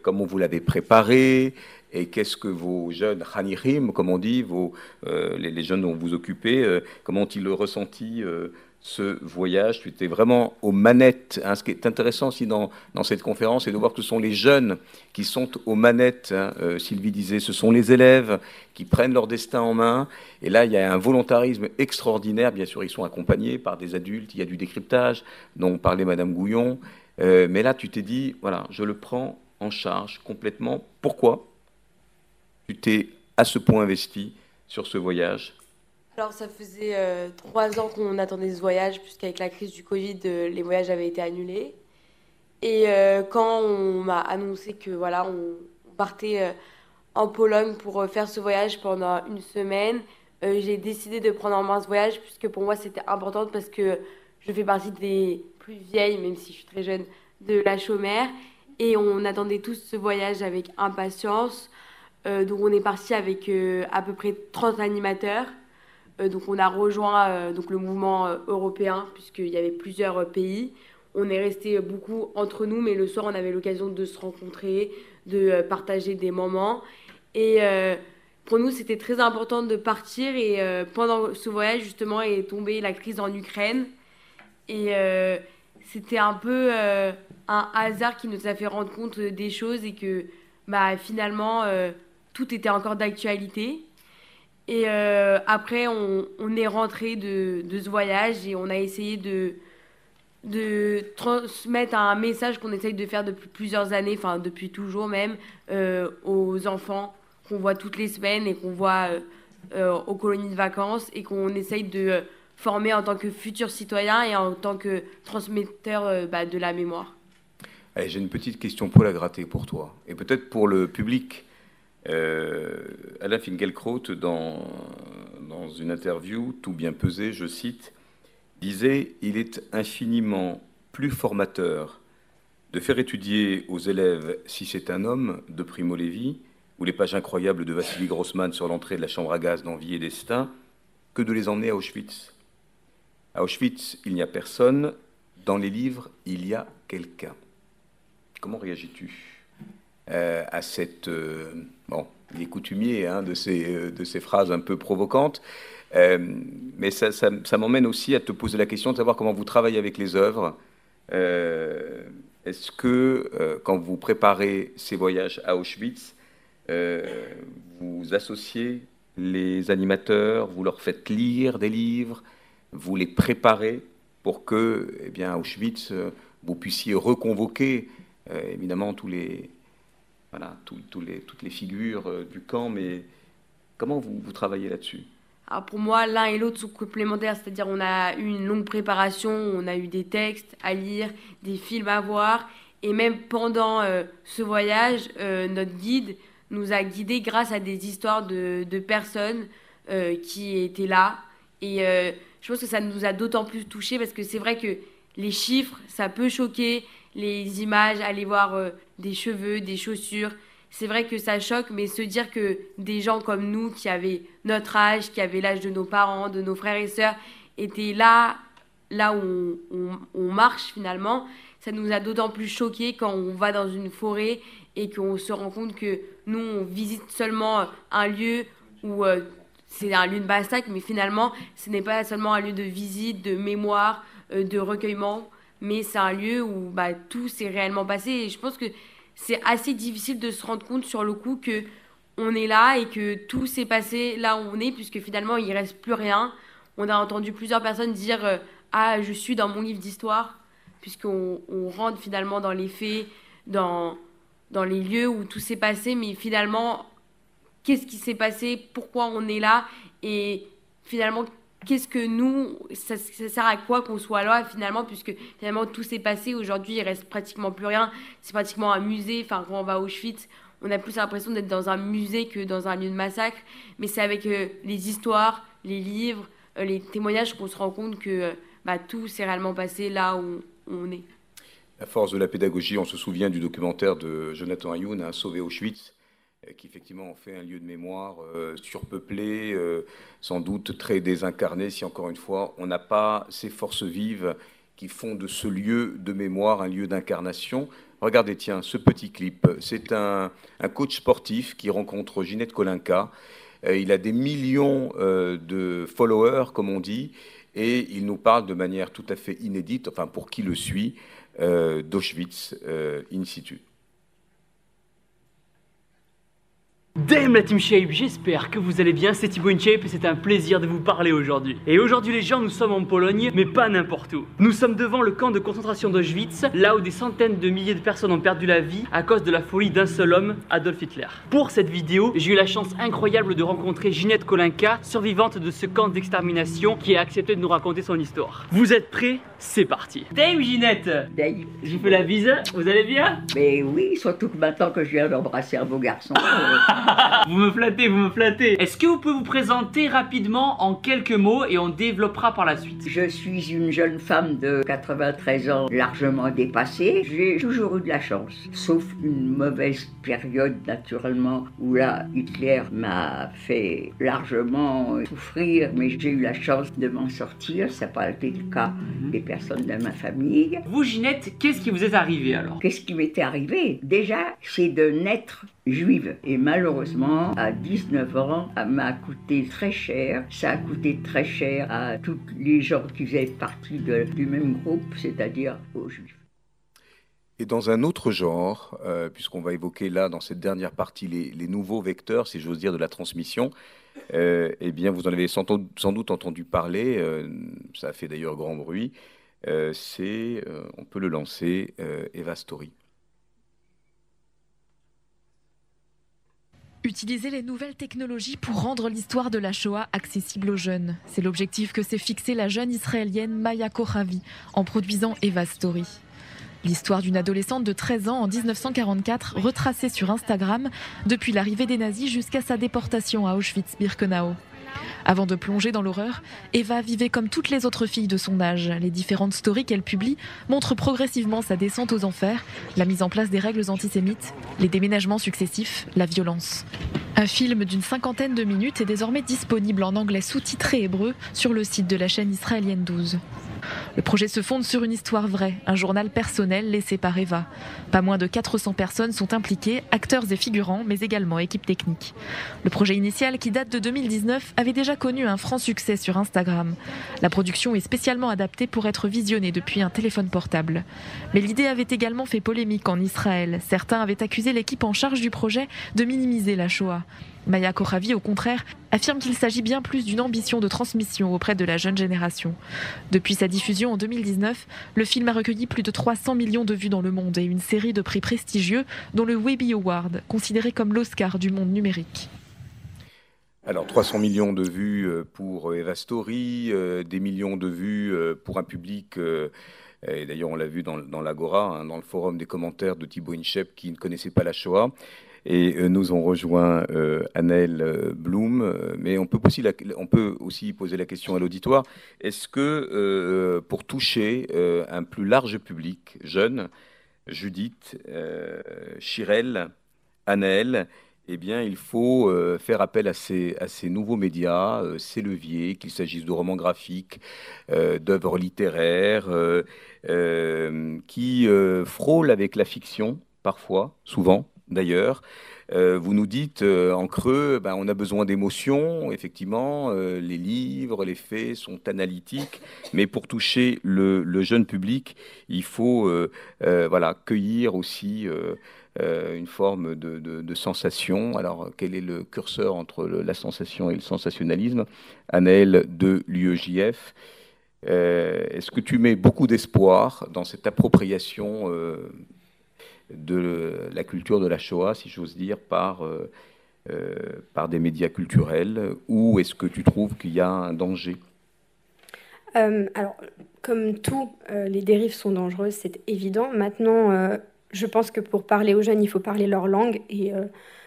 Comment vous l'avez préparé et qu'est-ce que vos jeunes Hanirim, comme on dit, vos, euh, les, jeunes dont vous occupez, euh, comment ont-ils ressenti euh, ce voyage? Tu étais vraiment aux manettes. Hein. Ce qui est intéressant aussi dans, dans, cette conférence, c'est de voir que ce sont les jeunes qui sont aux manettes. Hein. Sylvie disait, ce sont les élèves qui prennent leur destin en main. Et là, il y a un volontarisme extraordinaire. Bien sûr, ils sont accompagnés par des adultes. Il y a du décryptage dont parlait Madame Gouillon. mais là, tu t'es dit, voilà, je le prends en charge complètement. Pourquoi? Tu t'es à ce point investi sur ce voyage Alors, ça faisait euh, trois ans qu'on attendait ce voyage, puisqu'avec la crise du Covid, euh, les voyages avaient été annulés. Et euh, quand on m'a annoncé que voilà, on, partait en Pologne pour faire ce voyage pendant une semaine, j'ai décidé de prendre en main ce voyage, puisque pour moi c'était important parce que je fais partie des plus vieilles, même si je suis très jeune, de la chômère. Et on attendait tous ce voyage avec impatience. Euh, donc on est parti avec euh, à peu près 30 animateurs. Euh, donc on a rejoint donc le mouvement européen puisqu'il y avait plusieurs pays. On est resté beaucoup entre nous, mais le soir on avait l'occasion de se rencontrer, de partager des moments. Et pour nous c'était très important de partir et pendant ce voyage justement est tombée la crise en Ukraine. Et c'était un peu un hasard qui nous a fait rendre compte des choses et que bah, finalement tout était encore d'actualité. Et euh, après, on, est rentré de, ce voyage et on a essayé de, transmettre un message qu'on essaye de faire depuis plusieurs années, enfin depuis toujours même, euh, aux enfants qu'on voit toutes les semaines et qu'on voit euh, aux colonies de vacances et qu'on essaye de former en tant que futurs citoyens et en tant que transmetteurs bah, de la mémoire. J'ai une petite question pour la gratter pour toi, et peut-être pour le public. Euh, Alain Finkielkraut, dans, dans une interview, tout bien pesé, je cite, disait Il est infiniment plus formateur de faire étudier aux élèves Si c'est un homme de Primo Levi ou les pages incroyables de Vassili Grossman sur l'entrée de la chambre à gaz d'Envie et Destin que de les emmener à Auschwitz. À Auschwitz, il n'y a personne. Dans les livres, il y a quelqu'un. Comment réagis-tu? Euh, à cette... Euh, bon, il est coutumier hein, de, ces, euh, de ces phrases un peu provocantes, mais ça, ça m'emmène aussi à te poser la question de savoir comment vous travaillez avec les œuvres. Est-ce que quand vous préparez ces voyages à Auschwitz, vous associez les animateurs, vous leur faites lire des livres, vous les préparez pour que, eh bien, à Auschwitz, vous puissiez reconvoquer évidemment tous les, voilà, les, toutes les figures euh, du camp, mais comment vous, vous travaillez là-dessus? Alors pour moi, l'un et l'autre sont complémentaires, c'est-à-dire on a eu une longue préparation, on a eu des textes à lire, des films à voir, et même pendant euh, ce voyage, euh, notre guide nous a guidés grâce à des histoires de, de personnes qui étaient là. Et je pense que ça nous a d'autant plus touchés parce que c'est vrai que les chiffres, ça peut choquer, les images, aller voir des cheveux, des chaussures. C'est vrai que ça choque, mais se dire que des gens comme nous, qui avaient notre âge, qui avaient l'âge de nos parents, de nos frères et sœurs, étaient là, là où on, marche finalement, ça nous a d'autant plus choqué quand on va dans une forêt et qu'on se rend compte que nous, on visite seulement un lieu où euh, c'est un lieu de massacre, mais finalement, ce n'est pas seulement un lieu de visite, de mémoire, euh, de recueillement mais c'est un lieu où bah, tout s'est réellement passé. Et je pense que c'est assez difficile de se rendre compte sur le coup que on est là et que tout s'est passé là où on est, puisque finalement il reste plus rien. On a entendu plusieurs personnes dire euh, ah je suis dans mon livre d'histoire, puisqu'on on rentre finalement dans les faits, dans dans les lieux où tout s'est passé, mais finalement qu'est-ce qui s'est passé, pourquoi on est là? Et finalement qu'est-ce que nous, ça, sert à quoi qu'on soit là finalement, puisque finalement tout s'est passé, aujourd'hui il reste pratiquement plus rien, c'est pratiquement un musée, enfin quand on va à Auschwitz, on a plus l'impression d'être dans un musée que dans un lieu de massacre, mais c'est avec euh, les histoires, les livres, euh, les témoignages qu'on se rend compte que euh, bah, tout s'est réellement passé là où, on est. À force de la pédagogie, on se souvient du documentaire de Jonathan Ayoun, hein, Sauver Auschwitz, qui effectivement en fait un lieu de mémoire euh, surpeuplé, euh, sans doute très désincarné, si encore une fois on n'a pas ces forces vives qui font de ce lieu de mémoire un lieu d'incarnation. Regardez, tiens, ce petit clip, c'est un, coach sportif qui rencontre Ginette Kolinka. Euh, il a des millions de followers, comme on dit, et il nous parle de manière tout à fait inédite, enfin pour qui le suit, d'Auschwitz in situ. Dame la Team Shape, j'espère que vous allez bien, c'est Thibaut InShape et c'est un plaisir de vous parler aujourd'hui. Et aujourd'hui les gens, nous sommes en Pologne, mais pas n'importe où. Nous sommes devant le camp de concentration d'Auschwitz, là où des centaines de milliers de personnes ont perdu la vie à cause de la folie d'un seul homme, Adolf Hitler. Pour cette vidéo, j'ai eu la chance incroyable de rencontrer Ginette Kolinka, survivante de ce camp d'extermination, qui a accepté de nous raconter son histoire. Vous êtes prêts? C'est parti Dame Ginette Dave. Je vous fais la bise, vous allez bien? Mais oui, surtout que maintenant que je viens d'embrasser un beau garçon... vous me flattez, vous me flattez. Est-ce que vous pouvez vous présenter rapidement en quelques mots et on développera par la suite? Je suis une jeune femme de 93 ans largement dépassée. J'ai toujours eu de la chance, sauf une mauvaise période naturellement où là Hitler m'a fait largement souffrir, mais j'ai eu la chance de m'en sortir. Ça n'a pas été le cas mhm. des personnes de ma famille. Vous Ginette, qu'est-ce qui vous est arrivé alors? Qu'est-ce qui m'était arrivé? Déjà, c'est de naître juive. Et malheureusement, à 19 ans, ça m'a coûté très cher. Ça a coûté très cher à tous les gens qui faisaient partie du même groupe, c'est-à-dire aux juifs. Et dans un autre genre, euh, puisqu'on va évoquer là, dans cette dernière partie, les, nouveaux vecteurs, si j'ose dire, de la transmission, euh, eh bien, vous en avez sans, doute entendu parler, euh, ça a fait d'ailleurs grand bruit, c'est, on peut le lancer, Eva Story. Utiliser les nouvelles technologies pour rendre l'histoire de la Shoah accessible aux jeunes. C'est l'objectif que s'est fixé la jeune israélienne Maya Kochavi en produisant Eva Story. L'histoire d'une adolescente de 13 ans en 1944 retracée sur Instagram depuis l'arrivée des nazis jusqu'à sa déportation à Auschwitz-Birkenau. Avant de plonger dans l'horreur, Eva vivait comme toutes les autres filles de son âge. Les différentes stories qu'elle publie montrent progressivement sa descente aux enfers, la mise en place des règles antisémites, les déménagements successifs, la violence. Un film d'une cinquantaine de minutes est désormais disponible en anglais sous-titré hébreu sur le site de la chaîne israélienne 12. Le projet se fonde sur une histoire vraie, un journal personnel laissé par Eva. Pas moins de 400 personnes sont impliquées, acteurs et figurants, mais également équipe technique. Le projet initial, qui date de 2019, avait déjà connu un franc succès sur Instagram. La production est spécialement adaptée pour être visionnée depuis un téléphone portable. Mais l'idée avait également fait polémique en Israël. Certains avaient accusé l'équipe en charge du projet de minimiser la Shoah. Maya Koravi, au contraire, affirme qu'il s'agit bien plus d'une ambition de transmission auprès de la jeune génération. Depuis sa diffusion en 2019, le film a recueilli plus de 300 millions de vues dans le monde et une série de prix prestigieux, dont le Webby Award, considéré comme l'Oscar du monde numérique. Alors 300 millions de vues euh, pour euh, Eva Story, euh, des millions de vues pour un public, et d'ailleurs on l'a vu dans, l'Agora, hein, dans le forum des commentaires de Thibaut Inchep qui ne connaissait pas la Shoah. Et euh, nous ont rejoint euh, Annelle euh, Blum, mais on peut, aussi poser la question à l'auditoire, est-ce que pour toucher un plus large public jeune, Judith, Chirel, Annelle, eh bien, il faut faire appel à ces nouveaux médias, ces leviers, qu'il s'agisse de romans graphiques, d'œuvres littéraires, qui frôlent avec la fiction, parfois, souvent, d'ailleurs. Euh, vous nous dites euh, en creux, ben, on a besoin d'émotions, effectivement, euh, les livres, les faits sont analytiques, mais pour toucher le, jeune public, il faut voilà, cueillir aussi une forme de, sensation. Alors, quel est le curseur entre la sensation et le sensationnalisme? Anaël de l'UEJF. Est-ce que tu mets beaucoup d'espoir dans cette appropriation de la culture de la Shoah, si j'ose dire, par, euh, euh, par des médias culturels Ou est-ce que tu trouves qu'il y a un danger? Euh, Alors, comme tout, les dérives sont dangereuses, c'est évident. Maintenant, je pense que pour parler aux jeunes, il faut parler leur langue. Et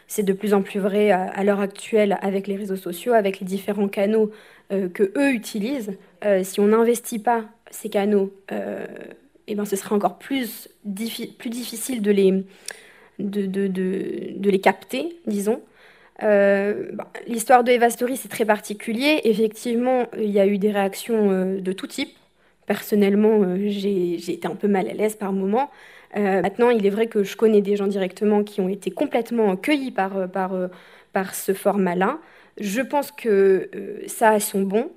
c'est de plus en plus vrai à, l'heure actuelle avec les réseaux sociaux, avec les différents canaux que eux utilisent. si on n'investit pas ces canaux eh ben, ce serait encore plus, difficile de les, capter, disons. Euh, bah, l'histoire de Eva Story, c'est très particulier. Effectivement, il y a eu des réactions euh, de tout type. Personnellement, euh, j'ai été un peu mal à l'aise par moments. maintenant, il est vrai que je connais des gens directement qui ont été complètement cueillis par, par ce format-là. Je pense que ça a son bon.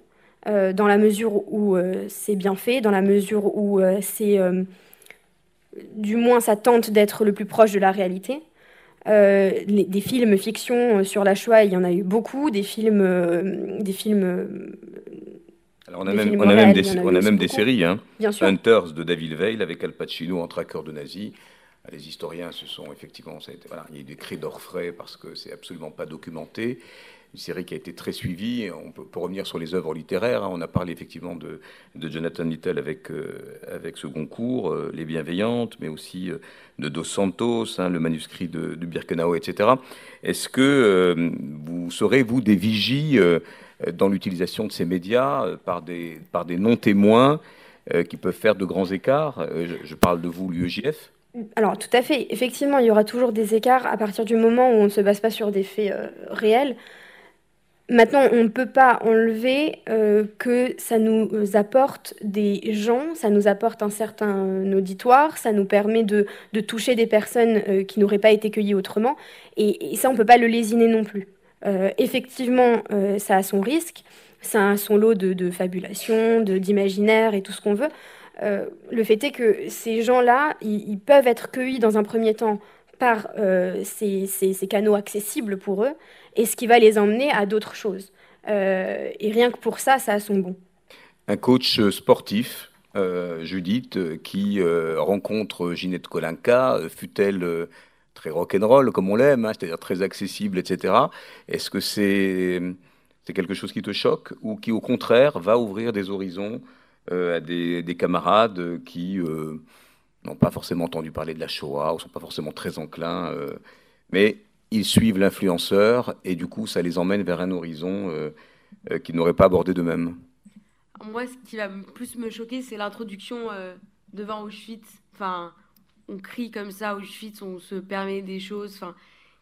Euh, dans la mesure où euh, c'est bien fait, dans la mesure où euh, c'est, du moins, ça tente d'être le plus proche de la réalité. des films fiction sur la Shoah, il y en a eu beaucoup. Des films, des films. Alors on a, même, on a même, des, on a même des séries, hein. Hunters de David Veil avec Al Pacino en traqueur de nazis. Les historiens se sont effectivement, ça a été, voilà, il y a eu des cris d'orfraie parce que c'est absolument pas documenté une série qui a été très suivie. On peut, revenir sur les œuvres littéraires. Hein. On a parlé effectivement de, Jonathan Little avec, euh, avec ce concours, euh, Les Bienveillantes, mais aussi euh, de Dos Santos, hein, le manuscrit de, de, Birkenau, etc. Est-ce que vous serez, vous, des vigies dans l'utilisation de ces médias par des, par des non-témoins qui peuvent faire de grands écarts? Je, parle de vous, l'UEJF alors tout à fait, effectivement, il y aura toujours des écarts à partir du moment où on ne se base pas sur des faits réels. Maintenant, on ne peut pas enlever euh, que ça nous apporte des gens, ça nous apporte un certain auditoire, ça nous permet de, toucher des personnes euh, qui n'auraient pas été cueillies autrement. Et, ça, on ne peut pas le lésiner non plus. Euh, effectivement, ça a son risque, ça a son lot de, fabulation, d'imaginaire et tout ce qu'on veut. le fait est que ces gens-là, ils, peuvent être cueillis dans un premier temps par ces canaux accessibles pour eux et ce qui va les emmener à d'autres choses. Euh, et rien que pour ça, ça a son bon. Un coach sportif, euh, Judith, euh, qui rencontre Ginette Kolinka, fut-elle très rock'n'roll comme on l'aime, hein, c'est-à-dire très accessible, etc. Est-ce que c'est quelque chose qui te choque ou qui au contraire va ouvrir des horizons à des, camarades qui n'ont pas forcément entendu parler de la Shoah ou sont pas forcément très enclins, mais ils suivent l'influenceur et du coup, ça les emmène vers un horizon qu'ils n'auraient pas abordé d'eux-mêmes. Moi, ce qui va plus me choquer, c'est l'introduction devant Auschwitz. Enfin, on crie comme ça Auschwitz, on se permet des choses enfin,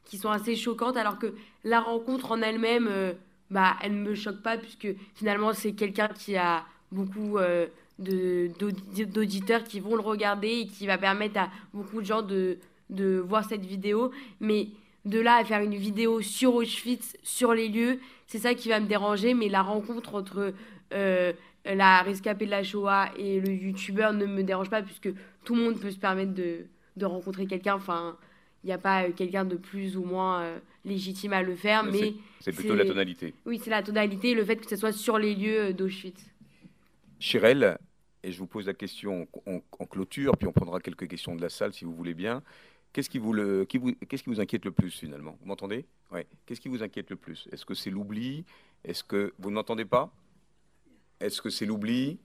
qui sont assez choquantes, alors que la rencontre en elle-même, euh, bah, elle ne me choque pas, puisque finalement, c'est quelqu'un qui a beaucoup euh, d'auditeurs qui vont le regarder et qui va permettre à beaucoup de gens de, de voir cette vidéo. Mais de là à faire une vidéo sur Auschwitz, sur les lieux, c'est ça qui va me déranger. Mais la rencontre entre euh, la rescapée de la Shoah et le youtubeur ne me dérange pas puisque tout le monde peut se permettre de, de rencontrer quelqu'un. Enfin, il n'y a pas euh, quelqu'un de plus ou moins euh, légitime à le faire, mais... C'est plutôt la tonalité. Oui, c'est la tonalité, le fait que ce soit sur les lieux d'Auschwitz. Chirel, et je vous pose la question en, clôture, puis on prendra quelques questions de la salle si vous voulez bien. Qu'est-ce qui vous, le, qui vous, qu'est-ce qui vous inquiète le plus finalement? Vous m'entendez? Ouais. Qu'est-ce qui vous inquiète le plus? Est-ce que c'est l'oubli? Est-ce que vous n'entendez pas? Est-ce que c'est l'oubli?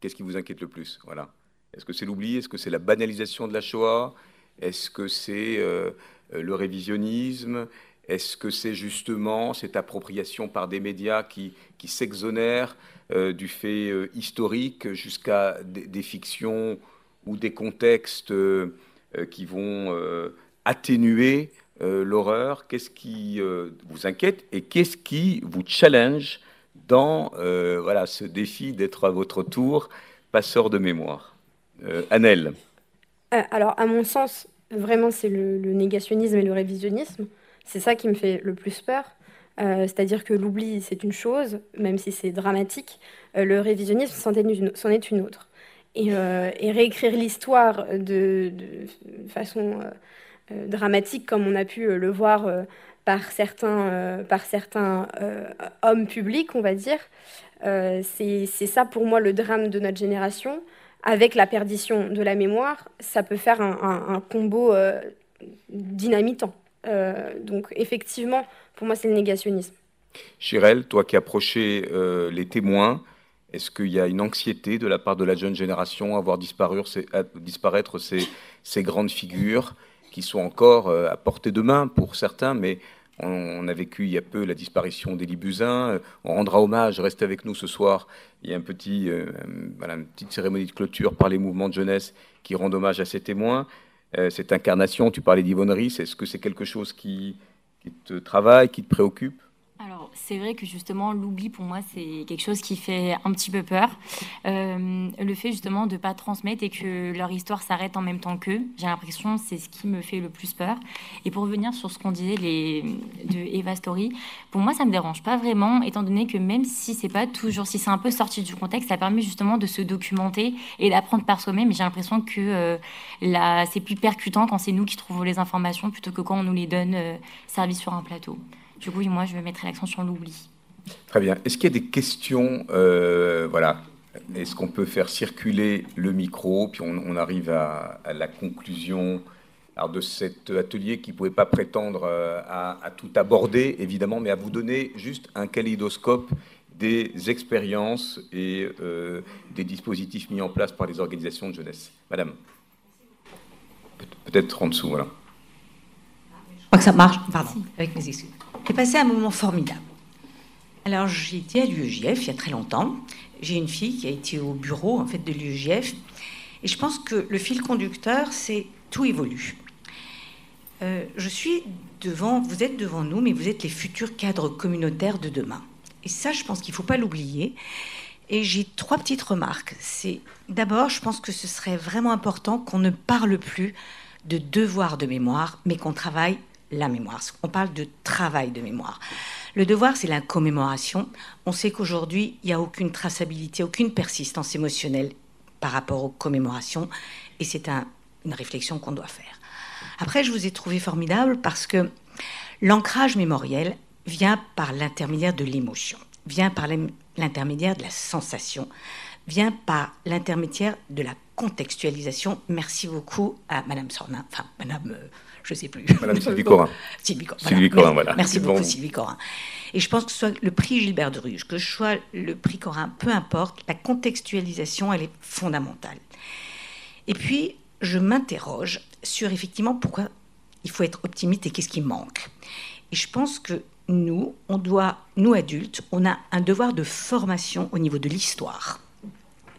Qu'est-ce qui vous inquiète le plus? Voilà. Est-ce que c'est l'oubli? Est-ce que c'est la banalisation de la Shoah? Est-ce que c'est euh, le révisionnisme? Est-ce que c'est justement cette appropriation par des médias qui, qui s'exonèrent euh, du fait euh, historique jusqu'à des, fictions ou des contextes qui vont atténuer l'horreur? Qu'est-ce qui vous inquiète et qu'est-ce qui vous challenge dans euh, voilà, ce défi d'être à votre tour passeur de mémoire? Euh, Annelle euh, Alors, à mon sens, vraiment, c'est le, négationnisme et le révisionnisme. C'est ça qui me fait le plus peur. C'est-à-dire que l'oubli, c'est une chose, même si c'est dramatique. le révisionnisme, c'en est, une autre. Et, réécrire l'histoire de, façon dramatique, comme on a pu le voir par certains, euh, par certains euh, hommes publics, on va dire. Euh, c'est ça pour moi le drame de notre génération. Avec la perdition de la mémoire, ça peut faire un, combo dynamitant. Donc effectivement, pour moi, c'est le négationnisme. Chirel, toi qui approchais les témoins, est-ce qu'il y a une anxiété de la part de la jeune génération à voir disparaître ces, grandes figures qui sont encore à portée de main pour certains, mais on, a vécu il y a peu la disparition d'Élie Buzyn. On rendra hommage, restez avec nous ce soir. Il y a un petit, euh, une petite cérémonie de clôture par les mouvements de jeunesse qui rendent hommage à ces témoins. Euh, cette incarnation, tu parlais d'Yvonne Ries, est-ce que c'est quelque chose qui te travaille, qui te préoccupe? C'est vrai que justement, l'oubli, pour moi, c'est quelque chose qui fait un petit peu peur. Euh, le fait justement de ne pas transmettre et que leur histoire s'arrête en même temps qu'eux, j'ai l'impression c'est ce qui me fait le plus peur. Et pour revenir sur ce qu'on disait de Eva Story, pour moi, ça ne me dérange pas vraiment, étant donné que même si c'est pas toujours, si c'est un peu sorti du contexte, ça permet justement de se documenter et d'apprendre par soi-même. J'ai l'impression que euh, c'est plus percutant quand c'est nous qui trouvons les informations plutôt que quand on nous les donne euh, sur un plateau. Du coup, moi, je mettrai l'accent sur l'oubli. Très bien. Est-ce qu'il y a des questions euh, Voilà. Est-ce qu'on peut faire circuler le micro Puis on, arrive à, la conclusion alors, de cet atelier qui ne pouvait pas prétendre euh, à, tout aborder, évidemment, mais à vous donner juste un kaléidoscope des expériences et euh, des dispositifs mis en place par les organisations de jeunesse. Madame Peut-être en dessous, voilà. Je crois que ça marche, pardon, avec mes excuses. J'ai passé un moment formidable. Alors j'étais à l'UEJF il y a très longtemps. J'ai une fille qui a été au bureau en fait de l'UEJF et je pense que le fil conducteur c'est tout évolue. Euh, je suis devant, vous êtes devant nous, mais vous êtes les futurs cadres communautaires de demain. Et ça, je pense qu'il ne faut pas l'oublier. Et j'ai trois petites remarques. C'est d'abord, je pense que ce serait vraiment important qu'on ne parle plus de devoir de mémoire, mais qu'on travaille la mémoire. On parle de travail de mémoire. Le devoir, c'est la commémoration. On sait qu'aujourd'hui, il n'y a aucune traçabilité, aucune persistance émotionnelle par rapport aux commémorations, et c'est une réflexion qu'on doit faire. Après, je vous ai trouvé formidable parce que l'ancrage mémoriel vient par l'intermédiaire de l'émotion, vient par l'intermédiaire de la sensation, vient par l'intermédiaire de la contextualisation. Merci beaucoup à Madame Sornin, enfin Madame euh, je ne sais plus. Madame Sylvie Corin. Sylvie Corin. Sylvie Corin, voilà. Merci beaucoup, Sylvie Corin. Et je pense que ce soit le prix Gilbert de Ruge, que ce soit le prix Corin, peu importe, la contextualisation, elle est fondamentale. Et puis, je m'interroge sur effectivement pourquoi il faut être optimiste et qu'est-ce qui manque. Et je pense que nous, on doit, nous adultes, on a un devoir de formation au niveau de l'histoire.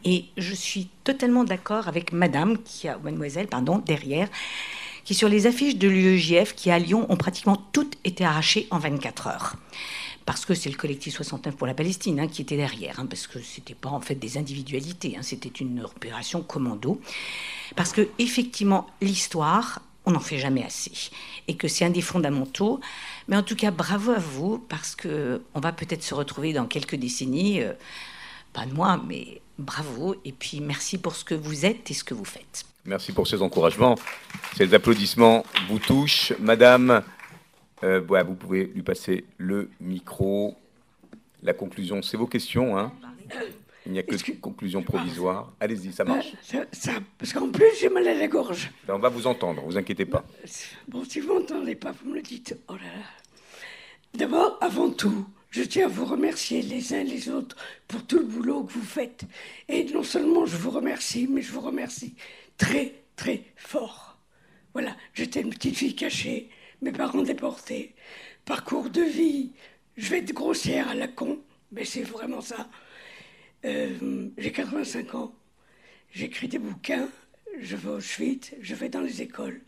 Et je suis totalement d'accord avec Madame, qui a, Mademoiselle, pardon, derrière, qui sur les affiches de l'UEJF, qui à Lyon ont pratiquement toutes été arrachées en 24 heures. Parce que c'est le collectif 69 pour la Palestine hein, qui était derrière, hein, parce que c'était pas en fait des individualités, hein, c'était une opération commando. Parce que effectivement, l'histoire, on n'en fait jamais assez, et que c'est un des fondamentaux. Mais en tout cas, bravo à vous, parce que on va peut-être se retrouver dans quelques décennies, euh, pas de moi, mais bravo, et puis merci pour ce que vous êtes et ce que vous faites. Merci pour ces encouragements. Ces applaudissements vous touchent. Madame, euh, vous pouvez lui passer le micro. La conclusion, c'est vos questions. Hein Il n'y a que, que... conclusion provisoire. Allez-y, ça marche. Ça, parce qu'en plus, j'ai mal à la gorge. Ben, on va vous entendre, vous inquiétez pas. Bon, si vous m'entendez pas, vous me le dites. Oh là là. D'abord, avant tout, je tiens à vous remercier les uns les autres pour tout le boulot que vous faites. Et non seulement je vous remercie, mais je vous remercie très, très fort. Voilà, j'étais une petite fille cachée, mes parents déportés, parcours de vie, je vais être grossière à la con, mais c'est vraiment ça. Euh, j'ai 85 ans, j'écris des bouquins, je vais au Auschwitz, je vais dans les écoles.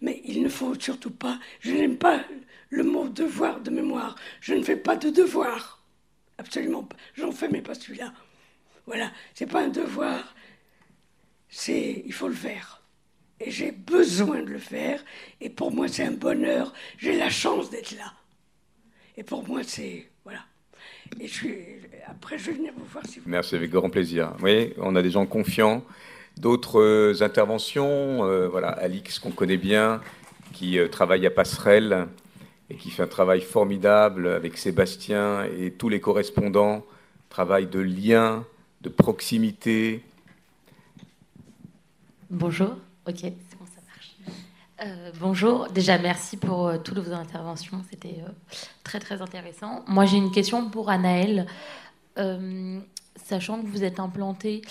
Mais il ne faut surtout pas, je n'aime pas le mot devoir de mémoire. Je ne fais pas de devoir. Absolument pas. J'en fais, mais pas celui-là. Voilà, c'est pas un devoir, c'est il faut le faire. Et j'ai besoin de le faire. Et pour moi, c'est un bonheur. J'ai la chance d'être là. Et pour moi, c'est voilà. Et je suis, après, je vais venir vous voir si vous. Merci avec grand plaisir. Oui, on a des gens confiants. D'autres euh, interventions, euh, voilà, Alix qu'on connaît bien, qui euh, travaille à Passerelle et qui fait un travail formidable avec Sébastien et tous les correspondants, travail de lien, de proximité. Bonjour, ok, c'est bon, ça marche. Bonjour, déjà merci pour toutes vos interventions, c'était très très intéressant. Moi j'ai une question pour Anaël. Sachant que vous êtes implanté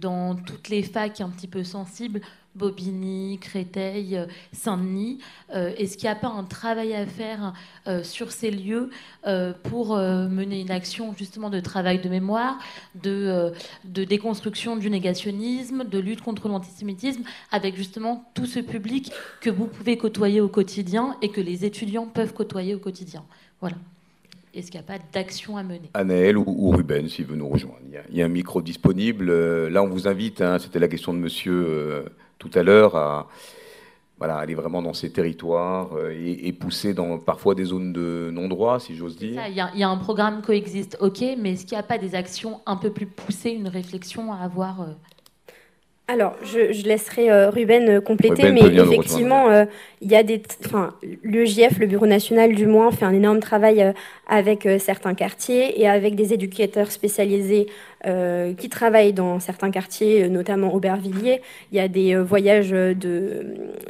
dans toutes les facs un petit peu sensibles, Bobigny, Créteil, euh, Saint-Denis. Euh, est-ce qu'il n'y a pas un travail à faire euh, sur ces lieux pour mener une action justement de travail de mémoire, de, de déconstruction du négationnisme, de lutte contre l'antisémitisme, avec justement tout ce public que vous pouvez côtoyer au quotidien et que les étudiants peuvent côtoyer au quotidien? Voilà. Est-ce qu'il n'y a pas d'action à mener? Anaël ou, Ruben, s'il veut nous rejoindre. Il y, a, un micro disponible. Là, on vous invite, hein, c'était la question de monsieur tout à l'heure, à voilà, aller vraiment dans ces territoires euh, et, pousser dans parfois des zones de non-droit, si j'ose dire. Il y, a un programme coexiste, ok, mais est-ce qu'il n'y a pas des actions un peu plus poussées, une réflexion à avoir euh, alors, je, laisserai euh, Ruben euh, compléter, mais effectivement, euh, il y a des, enfin, l'EJF, le Bureau national du moins, fait un énorme travail avec certains quartiers et avec des éducateurs spécialisés qui travaillent dans certains quartiers, notamment Aubervilliers. Il y a des voyages de,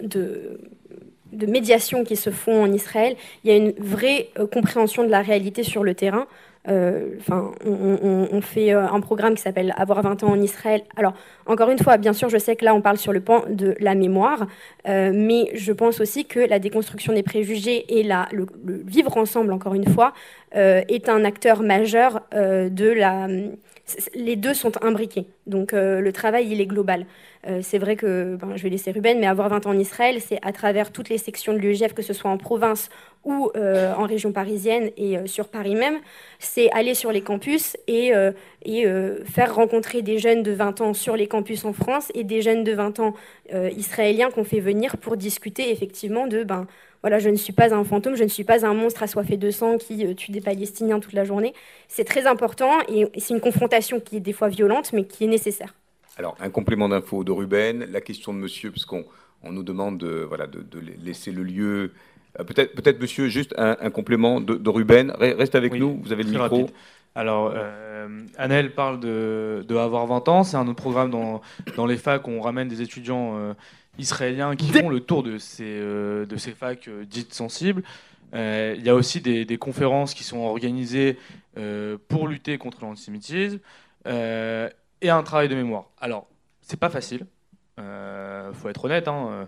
de de médiation qui se font en Israël, il y a une vraie compréhension de la réalité sur le terrain. Euh, enfin, on, fait euh, un programme qui s'appelle Avoir 20 ans en Israël. Alors, encore une fois, bien sûr, je sais que là, on parle sur le pan de la mémoire, euh, mais je pense aussi que la déconstruction des préjugés et la, le, vivre ensemble, encore une fois, est un acteur majeur de la. Les deux sont imbriqués, donc le travail, il est global. c'est vrai que, ben, je vais laisser Ruben, mais avoir 20 ans en Israël, c'est à travers toutes les sections de l'UEGF, que ce soit en province ou en région parisienne et sur Paris même, c'est aller sur les campus et, euh, euh, faire rencontrer des jeunes de 20 ans sur les campus en France et des jeunes de 20 ans euh, israéliens qu'on fait venir pour discuter effectivement de ben voilà, je ne suis pas un fantôme, je ne suis pas un monstre assoiffé de sang qui tue des Palestiniens toute la journée. C'est très important et c'est une confrontation qui est des fois violente, mais qui est nécessaire. Alors, un complément d'info de Ruben, la question de monsieur, puisqu'on on nous demande de, voilà, de laisser le lieu euh, peut-être, peut-être, monsieur, juste un, complément de, Ruben. Reste avec nous, vous avez le micro. Alors, euh, Annelle parle de, de, Avoir 20 ans. C'est un autre programme dans, dans les facs où on ramène des étudiants euh, israéliens qui font le tour de ces, euh, de ces facs dites sensibles. Il y a aussi des, des, conférences qui sont organisées pour lutter contre l'antisémitisme et un travail de mémoire. Alors, c'est pas facile. il faut être honnête, hein,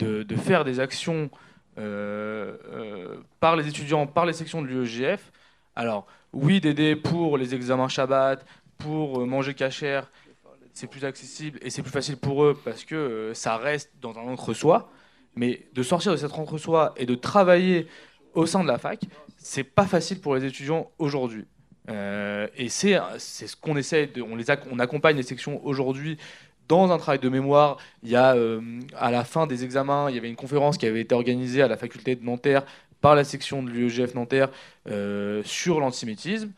de, de, faire des actions par les étudiants, par les sections de l'UEGF. Alors, oui, d'aider pour les examens Shabbat, pour manger cachère, c'est plus accessible et c'est plus facile pour eux parce que ça reste dans un entre-soi. Mais de sortir de cet entre-soi et de travailler au sein de la fac, c'est pas facile pour les étudiants aujourd'hui. Euh, et c'est ce qu'on essaie, de, on, les on accompagne les sections aujourd'hui dans un travail de mémoire. Il y a, euh, à la fin des examens, il y avait une conférence qui avait été organisée à la faculté de Nanterre par la section de l'UEGF Nanterre euh, sur l'antisémitisme.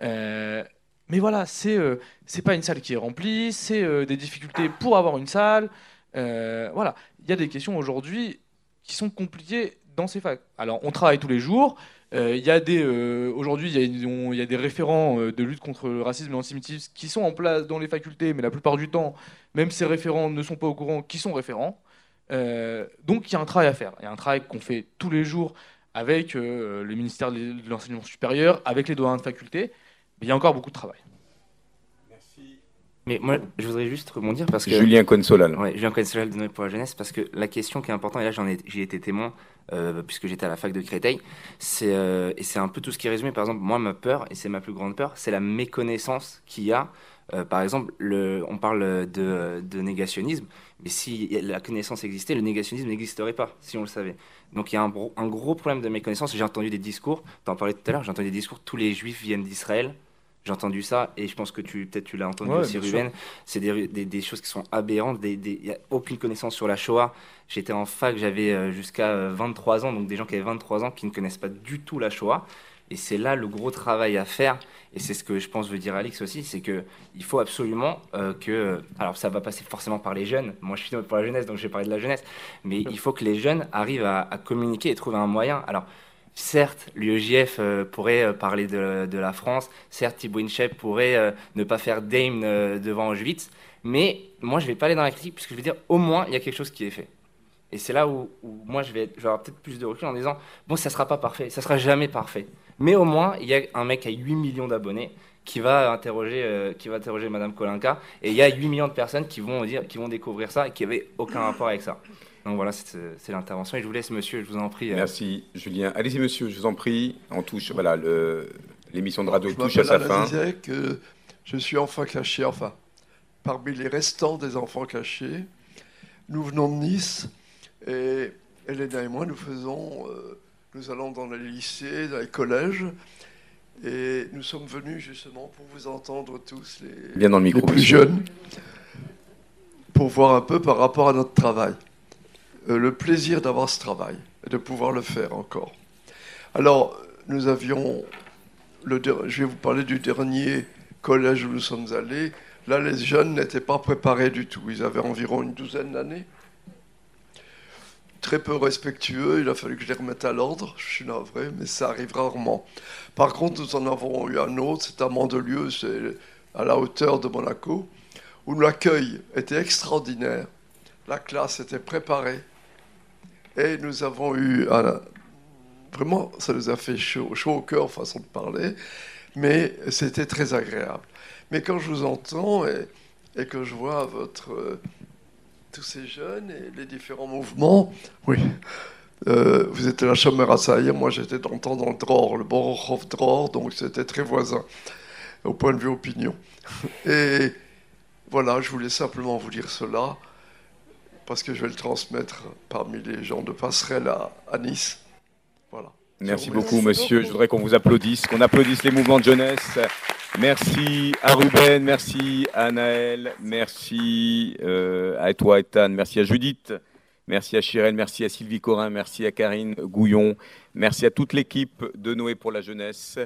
mais voilà, c'est c'est pas une salle qui est remplie, c'est des difficultés pour avoir une salle. voilà, il y a des questions aujourd'hui qui sont compliquées dans ces facs. Alors, on travaille tous les jours. Euh, il y a des euh, aujourd'hui il y, a des référents euh, de lutte contre le racisme et l'antisémitisme qui sont en place dans les facultés, mais la plupart du temps, même ces référents ne sont pas au courant qui sont référents. donc il y a un travail à faire. Il y a un travail qu'on fait tous les jours avec le ministère de l'enseignement supérieur, avec les doyens de faculté. Mais il y a encore beaucoup de travail. Mais moi, je voudrais juste rebondir parce que. Julien Consolal. Ouais, Julien Consolal de Noël pour la jeunesse, parce que la question qui est importante, et là j'en ai, j'ai été témoin, euh, puisque j'étais à la fac de Créteil, c'est, euh, et c'est un peu tout ce qui est résumé. Par exemple, moi, ma peur, et c'est ma plus grande peur, c'est la méconnaissance qu'il y a. Euh, par exemple, le, on parle de, de négationnisme, mais si la connaissance existait, le négationnisme n'existerait pas, si on le savait. Donc il y a un, un gros problème de méconnaissance. J'ai entendu des discours, tu en parlais tout à l'heure, j'ai entendu des discours, tous les juifs viennent d'Israël, j'ai entendu ça et je pense que tu peut-être tu l'as entendu aussi Ruben. C'est des, des, choses qui sont aberrantes. Il n'y a aucune connaissance sur la Shoah. J'étais en fac, j'avais euh, jusqu'à 23 euh, ans, donc des gens qui avaient 23 ans qui ne connaissent pas du tout la Shoah. Et c'est là le gros travail à faire. Et c'est ce que je pense veut dire Alix aussi, c'est que il faut absolument euh, que, alors ça va passer forcément par les jeunes. Moi, je suis pour la jeunesse, donc je vais parler de la jeunesse. Mais il faut que les jeunes arrivent à, à communiquer et trouver un moyen. Alors Certes, l'UEJF euh, pourrait euh, parler de, la France, certes, Thibaut Inchep pourrait euh, ne pas faire Dame devant Auschwitz, mais moi, je ne vais pas aller dans la critique, puisque je veux dire, au moins, il y a quelque chose qui est fait. Et c'est là où, moi, je vais, avoir peut-être plus de recul en disant, bon, ça ne sera pas parfait, ça ne sera jamais parfait. Mais au moins, il y a un mec à 8 millions d'abonnés qui va interroger, qui va interroger Madame Kolinka, et il y a 8 millions de personnes qui vont, dire, qui vont découvrir ça et qui n'avaient aucun rapport avec ça. Donc voilà, c'est l'intervention. Et je vous laisse, monsieur, je vous en prie. Euh. Merci, Julien. Allez-y, monsieur, je vous en prie. On touche, voilà, l'émission de radio touche à sa fin. Je que je suis enfant caché, enfin, parmi les restants des enfants cachés. Nous venons de Nice et Elena et moi, nous faisons, euh, nous allons dans les lycées, dans les collèges. Et nous sommes venus justement pour vous entendre tous, les, Bien dans le micro, les plus jeunes, pour voir un peu par rapport à notre travail. Euh, le plaisir d'avoir ce travail et de pouvoir le faire encore. Alors, nous avions, le, je vais vous parler du dernier collège où nous sommes allés. Là, les jeunes n'étaient pas préparés du tout. Ils avaient environ une douzaine d'années. Très peu respectueux, il a fallu que je les remette à l'ordre, je suis navré, mais ça arrive rarement. Par contre, nous en avons eu un autre, c'est à Mandelieu, c'est à la hauteur de Monaco, où l'accueil était extraordinaire. La classe était préparée, et nous avons eu, vraiment, ça nous a fait chaud, au cœur, façon de parler, mais c'était très agréable. Mais quand je vous entends et, que je vois votre, euh, tous ces jeunes et les différents mouvements, oui, euh, vous étiez la chambre à Saïr, moi j'étais dans le temps dans le Dror, le Borov Dror, donc c'était très voisin au point de vue opinion. Et voilà, je voulais simplement vous dire cela parce que je vais le transmettre parmi les gens de passerelle à, Nice. Voilà. Merci beaucoup, monsieur. Je voudrais qu'on vous applaudisse, qu'on applaudisse les mouvements de jeunesse. Merci à Ruben, merci à Naël, merci euh, à toi, Ethan, merci à Judith, merci à Chirel, merci à Sylvie Corin, merci à Karine Gouillon, merci à toute l'équipe de Noé pour la jeunesse.